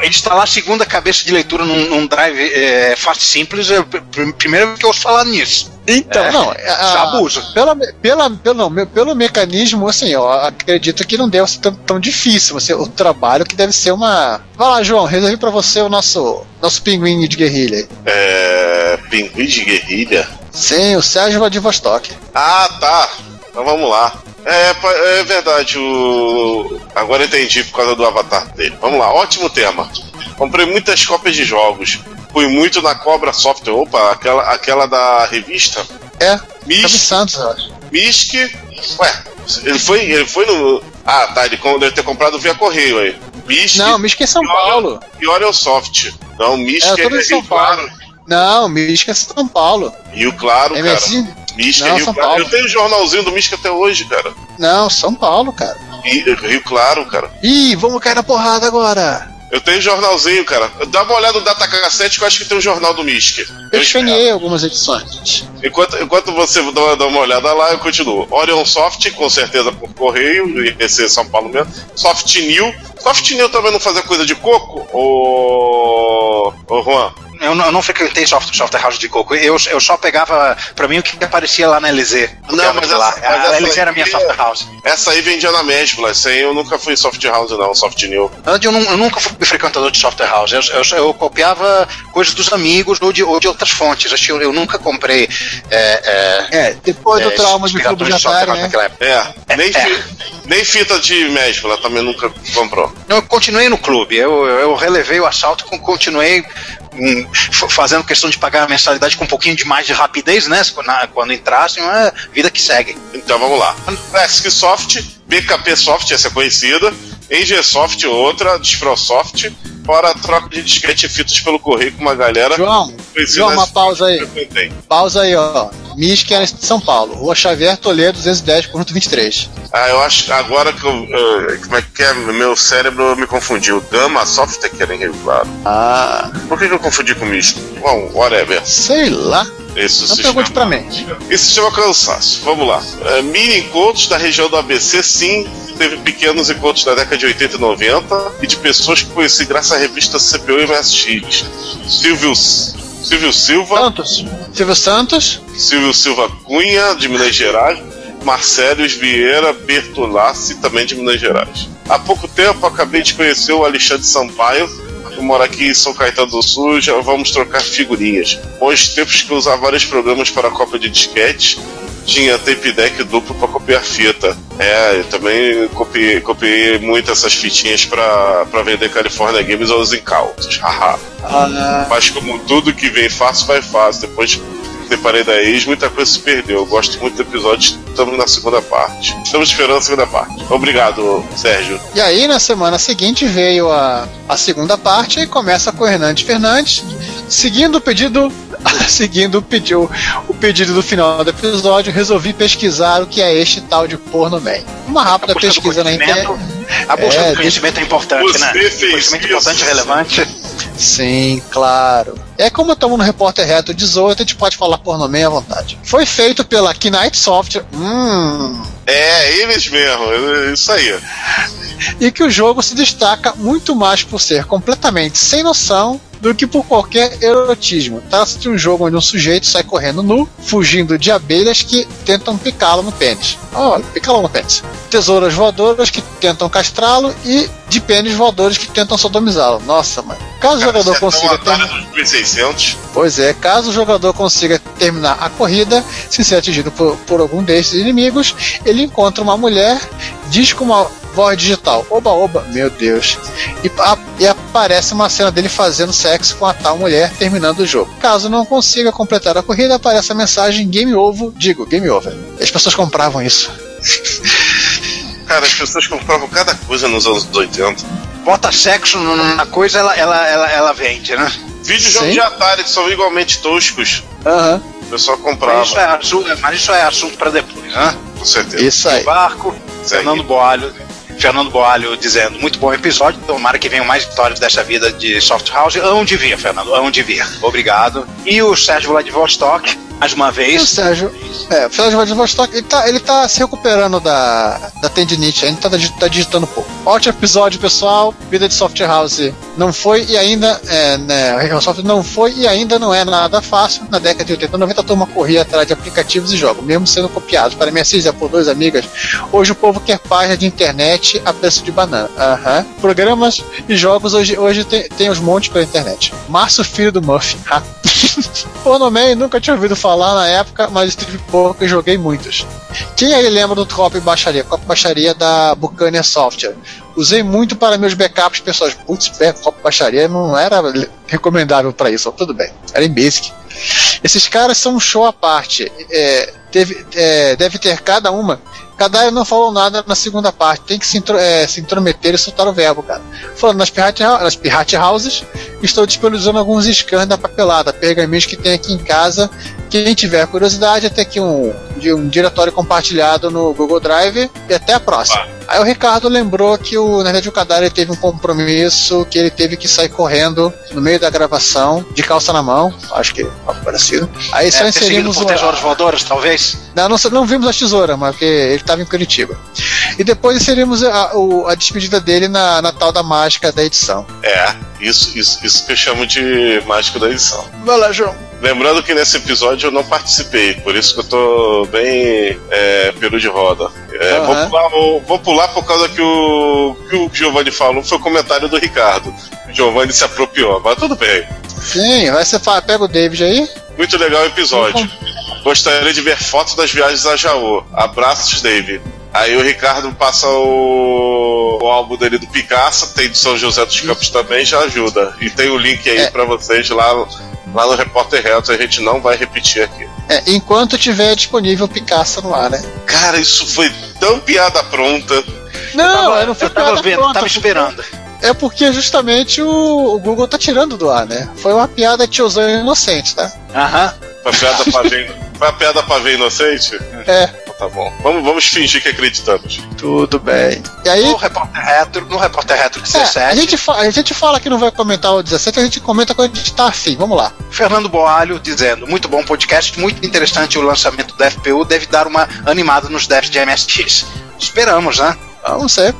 Ele instalar a segunda cabeça de leitura num, num drive é, fácil e simples, é a pr- primeira vez que eu ouço falar nisso. Então, É, não, a- já abuso. Pela, pela, pelo, não, pelo mecanismo, assim, eu acredito que não deve ser tão, tão difícil. Você, o trabalho que deve ser uma. Vai lá, João, resolvi pra você o nosso, nosso pinguim de guerrilha. aí. É. Pinguim de guerrilha? Sim, o Sérgio Vladivostok. Ah, tá. Então vamos lá. É, pa- é verdade, o. Agora entendi por causa do avatar dele. Vamos lá, ótimo tema. Comprei muitas cópias de jogos. Fui muito na Cobra Software. Opa, aquela, aquela da revista. É, Misk, Santos, eu acho. Misk. Ué, ele foi, ele foi no. Ah, tá, ele deve ter comprado via correio aí. Misk. Não, Misk é São Oreo- Paulo. E Oreo Soft. Não, Misk É, em São Rio Claro. Paulo. Não, Misk é São Paulo. Rio Claro, cara. MSI? Não, Rio São Claro. Paulo. Eu tenho o jornalzinho do Misk até hoje, cara. Não, São Paulo, cara. E, Rio Claro, cara. Ih, vamos cair na porrada agora. Eu tenho jornalzinho, cara. Dá uma olhada no Data Cassete que eu acho que tem um jornal do Misk. Eu escaneei algumas edições. Enquanto, enquanto você dá uma, dá uma olhada lá, eu continuo. Orion Soft, com certeza por correio, ia ser São Paulo mesmo. Soft New. Soft New também não fazia coisa de coco? Ô. Ô, Juan. Eu não, eu não frequentei soft- software house de coco. Eu, eu só pegava pra mim o que aparecia lá na LZ. Não, mas lá. essa- mas a essa LZ era a minha software house. Essa aí vendia na Mesbla. Essa aí eu nunca fui Soft House, não. Soft New. Eu, eu nunca fui frequentador de software house. Eu, eu- eu copiava coisas dos amigos ou de, ou de outras fontes. Que Eu, eu nunca comprei. É, é, É, depois do é, trauma de clube de software Atari, house né? época. É, nem, É. fi- nem fita de Mesbla também nunca comprou. Eu continuei no clube. Eu, eu relevei o assalto, continuei f- fazendo questão de pagar a mensalidade com um pouquinho de mais de rapidez, né? quando entrassem, é vida que segue. Então vamos lá. Classic Soft, BKP Soft, essa é conhecida. NG Soft, outra. Disprosoft. Fora a troca de disquete e fitas pelo correio com uma galera. João, João, uma pausa aí. Eu. Pausa aí, ó. Misk era em São Paulo. Rua Xavier Toledo, 210, conjunto 23. Ah, eu acho que agora que eu. eh, como é que é? Meu cérebro me confundiu. Gama Soft é que era em Rio Claro. Ah, Por que, que eu confundi com isso? Bom, whatever. sei lá. Isso Não se pergunte chama- pra mim. Isso se chama cansaço. Vamos lá. É, mini encontros da região do ABC, sim. Teve pequenos encontros da década de 80 e 90 e de pessoas que conheci graças à revista CPU e MSX. Silvio, Silvio Silva, Santos. Silvio Santos. Silvio Silva Cunha, de Minas Gerais. Marcelo Vieira Bertolassi, também de Minas Gerais. Há pouco tempo acabei de conhecer o Alexandre Sampaio. Eu moro aqui em São Caetano do Sul, já vamos trocar figurinhas. Bons tempos que eu usava vários programas para a cópia de disquete. Tinha tape deck duplo para copiar fita. É, eu também copiei, copiei muito essas fitinhas para vender California Games aos incautos. Haha. Ah, Mas como tudo que vem fácil, vai fácil. Depois separei da ex, muita coisa se perdeu. Eu gosto muito do episódio, estamos na segunda parte. Estamos esperando a segunda parte. Obrigado, Sérgio. E aí, na semana seguinte, veio a, a segunda parte e começa com o Hernandes Fernandes, seguindo o pedido. Seguindo o pedido, o pedido do final do episódio, resolvi pesquisar o que é este tal de porno man. Uma rápida do pesquisa na internet. conhecimento- A busca É, do conhecimento é importante, né? Fez Conhecimento isso. importante e relevante. Sim, claro. É como estamos no Repórter Reto 18, a gente pode falar porno man à vontade. Foi feito pela Knight Software. Hum, É, eles mesmo, isso aí. e que o jogo se destaca muito mais por ser completamente sem noção do que por qualquer erotismo. Trata-se de um jogo onde um sujeito sai correndo nu, fugindo de abelhas que tentam picá-lo no pênis. Olha, picá-lo no pênis. Tesouras voadoras que tentam castrá-lo e de pênis voadores que tentam sodomizá-lo. Nossa, mano. Caso o jogador é consiga ter... otário dos 1600. Pois é, caso o jogador consiga terminar a corrida, se ser atingido por, por algum desses inimigos, ele encontra uma mulher, diz com uma voz digital, oba oba, meu Deus, e, a- e aparece uma cena dele fazendo sexo com a tal mulher terminando o jogo. Caso não consiga completar a corrida, aparece a mensagem game over, digo, game over. As pessoas compravam isso. Cara, as pessoas compravam cada coisa nos anos 80. Bota sexo na coisa, ela, ela, ela, ela vende, né? Videojogos Sim. de Atari que são igualmente toscos. Aham, O pessoal Mas comprava, isso é assunto, mas isso é assunto para depois, né? com certeza. isso aí. Barco, Segue. Fernando Boalho. Fernando Boalho dizendo, muito bom episódio, tomara que venham mais histórias dessa vida de Soft House. Onde vir, Fernando, onde vir. Obrigado. E o Sérgio Vladivostok, mais uma E o vez. Sérgio, é, o Sérgio Vladivostok, ele tá, ele tá se recuperando da, da tendinite, ainda tá, tá digitando pouco. Ótimo episódio, pessoal. Vida de Software House não foi e ainda, é, né, Microsoft não foi e ainda não é nada fácil. Na década de 80 e 90, a turma corria atrás de aplicativos e jogos, mesmo sendo copiados. Para filhas, por dois amigas, hoje o povo quer página de internet a preço de banana. Aham. Programas e jogos hoje, hoje tem, tem os montes pela internet. Márcio Filho do Muffin. Porno Man, nunca tinha ouvido falar na época, mas tive pouco e joguei muitos. Quem aí lembra do Cop Baixaria? Cop Baixaria da Buccaneer Software. Usei muito para meus backups pessoais. Putz, Cop Baixaria não era recomendável para isso, mas tudo bem. Era em Basic. Esses caras são um show à parte. É, teve, é, deve ter cada uma. Área não falou nada na segunda parte. Tem que se, intro- é, se intrometer e soltar o verbo, cara. Falando nas Pirate, nas pirate Houses, estou disponibilizando alguns scans da papelada, pergaminhos que tem aqui em casa. Quem tiver curiosidade, até aqui um, de um diretório compartilhado no Google Drive. E até a próxima. Aí o Ricardo lembrou que o, na verdade o Kadar teve um compromisso que ele teve que sair correndo no meio da gravação, de calça na mão, acho que algo parecido. Aí só É, perseguido inserimos por tesouras voadoras, talvez. Não, não, não vimos a tesoura, mas porque ele estava em Curitiba. E depois inserimos a, a despedida dele na, na tal da mágica da edição. É, isso, isso, isso que eu chamo de mágico da edição. Vai lá, João. Lembrando que nesse episódio eu não participei, por isso que eu tô bem é, peru de roda. É, Aham. vou, pular, vou, vou pular por causa que o que o Giovanni falou foi o comentário do Ricardo. O Giovanni se apropriou, mas tudo bem. Sim, vai você pega o David aí. Muito legal o episódio. Gostaria de ver fotos das viagens a Jaú. Abraços, David. Aí o Ricardo passa o, o álbum dele do Picasso, tem de São José dos Campos também, já ajuda. E tem o link aí É. pra vocês lá, lá no Repórter Reto, a gente não vai repetir aqui. É, enquanto tiver disponível Picasso no ar, né? Cara, isso foi tão piada pronta. Não, tava- eu não fui eu tava piada vendo, pronta, tava esperando. É porque justamente o, o Google tá tirando do ar, né? Foi uma piada tiozão inocente, tá? Aham. Foi a piada pra foi a piada pra ver inocente? É. Então Tá bom. Vamos, vamos fingir que acreditamos. Tudo bem. E aí, No Repórter Retro, no Repórter Retro é, 17, a, gente fa- a gente fala que não vai comentar o 17, a gente comenta quando a gente tá afim. Vamos lá. Fernando Boalho dizendo, muito bom podcast, muito interessante o lançamento da FPU, deve dar uma animada nos devs de MSX. Esperamos, né? Vamos ser.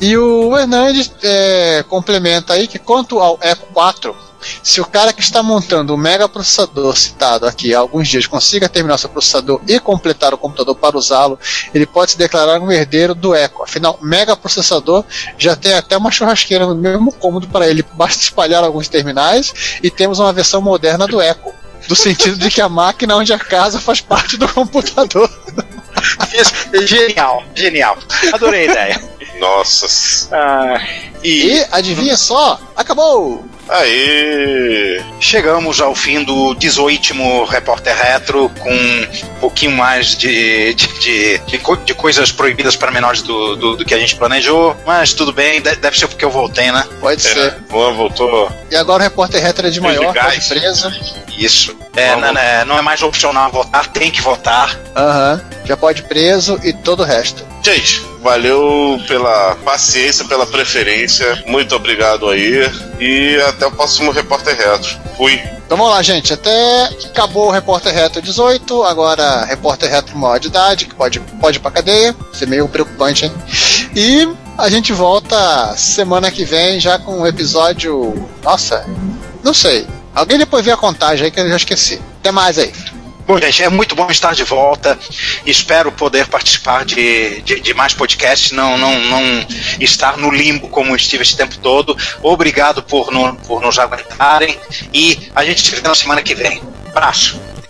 E o Hernandes é, complementa aí que quanto ao Eco 4, Se o cara que está montando o mega processador citado aqui há alguns dias consiga terminar seu processador e completar o computador para usá-lo, ele pode se declarar um herdeiro do Echo. Afinal, mega processador já tem até uma churrasqueira no mesmo cômodo para ele. Basta espalhar alguns terminais e temos uma versão moderna do Echo. Do sentido de que a máquina onde a casa faz parte do computador. Genial, genial. Adorei a ideia. Nossa. Ah, e E adivinha só, acabou! Aí. chegamos ao fim do 18 Repórter Retro, com um pouquinho mais de, de, de, de co- de coisas proibidas para menores do, do, do que a gente planejou, mas tudo bem, de- deve ser porque eu voltei, né? Pode É, ser. Juan voltou. E agora o repórter retro é de maior, pode gás. preso. Isso. É, não, não- não é mais opcional votar, tem que votar. Aham. Já pode preso e todo o resto. Gente, valeu pela paciência, pela preferência. Muito obrigado aí. E até o próximo Repórter Retro. Fui. Então vamos lá, gente. Até acabou o Repórter Retro 18, agora Repórter Retro maior de idade, que pode, pode ir pra cadeia. Isso é meio preocupante, hein? E a gente volta semana que vem já com um episódio. Nossa, não sei. Alguém depois vê a contagem aí que eu já esqueci. Até mais aí. Bom, gente, é muito bom estar de volta. Espero poder participar de, de, de mais podcasts, não, não, não estar no limbo como estive esse tempo todo. Obrigado por, no, por nos aguentarem e a gente se vê na semana que vem. Abraço.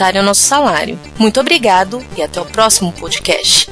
acrescentarem o nosso salário. Muito obrigado e até o próximo podcast.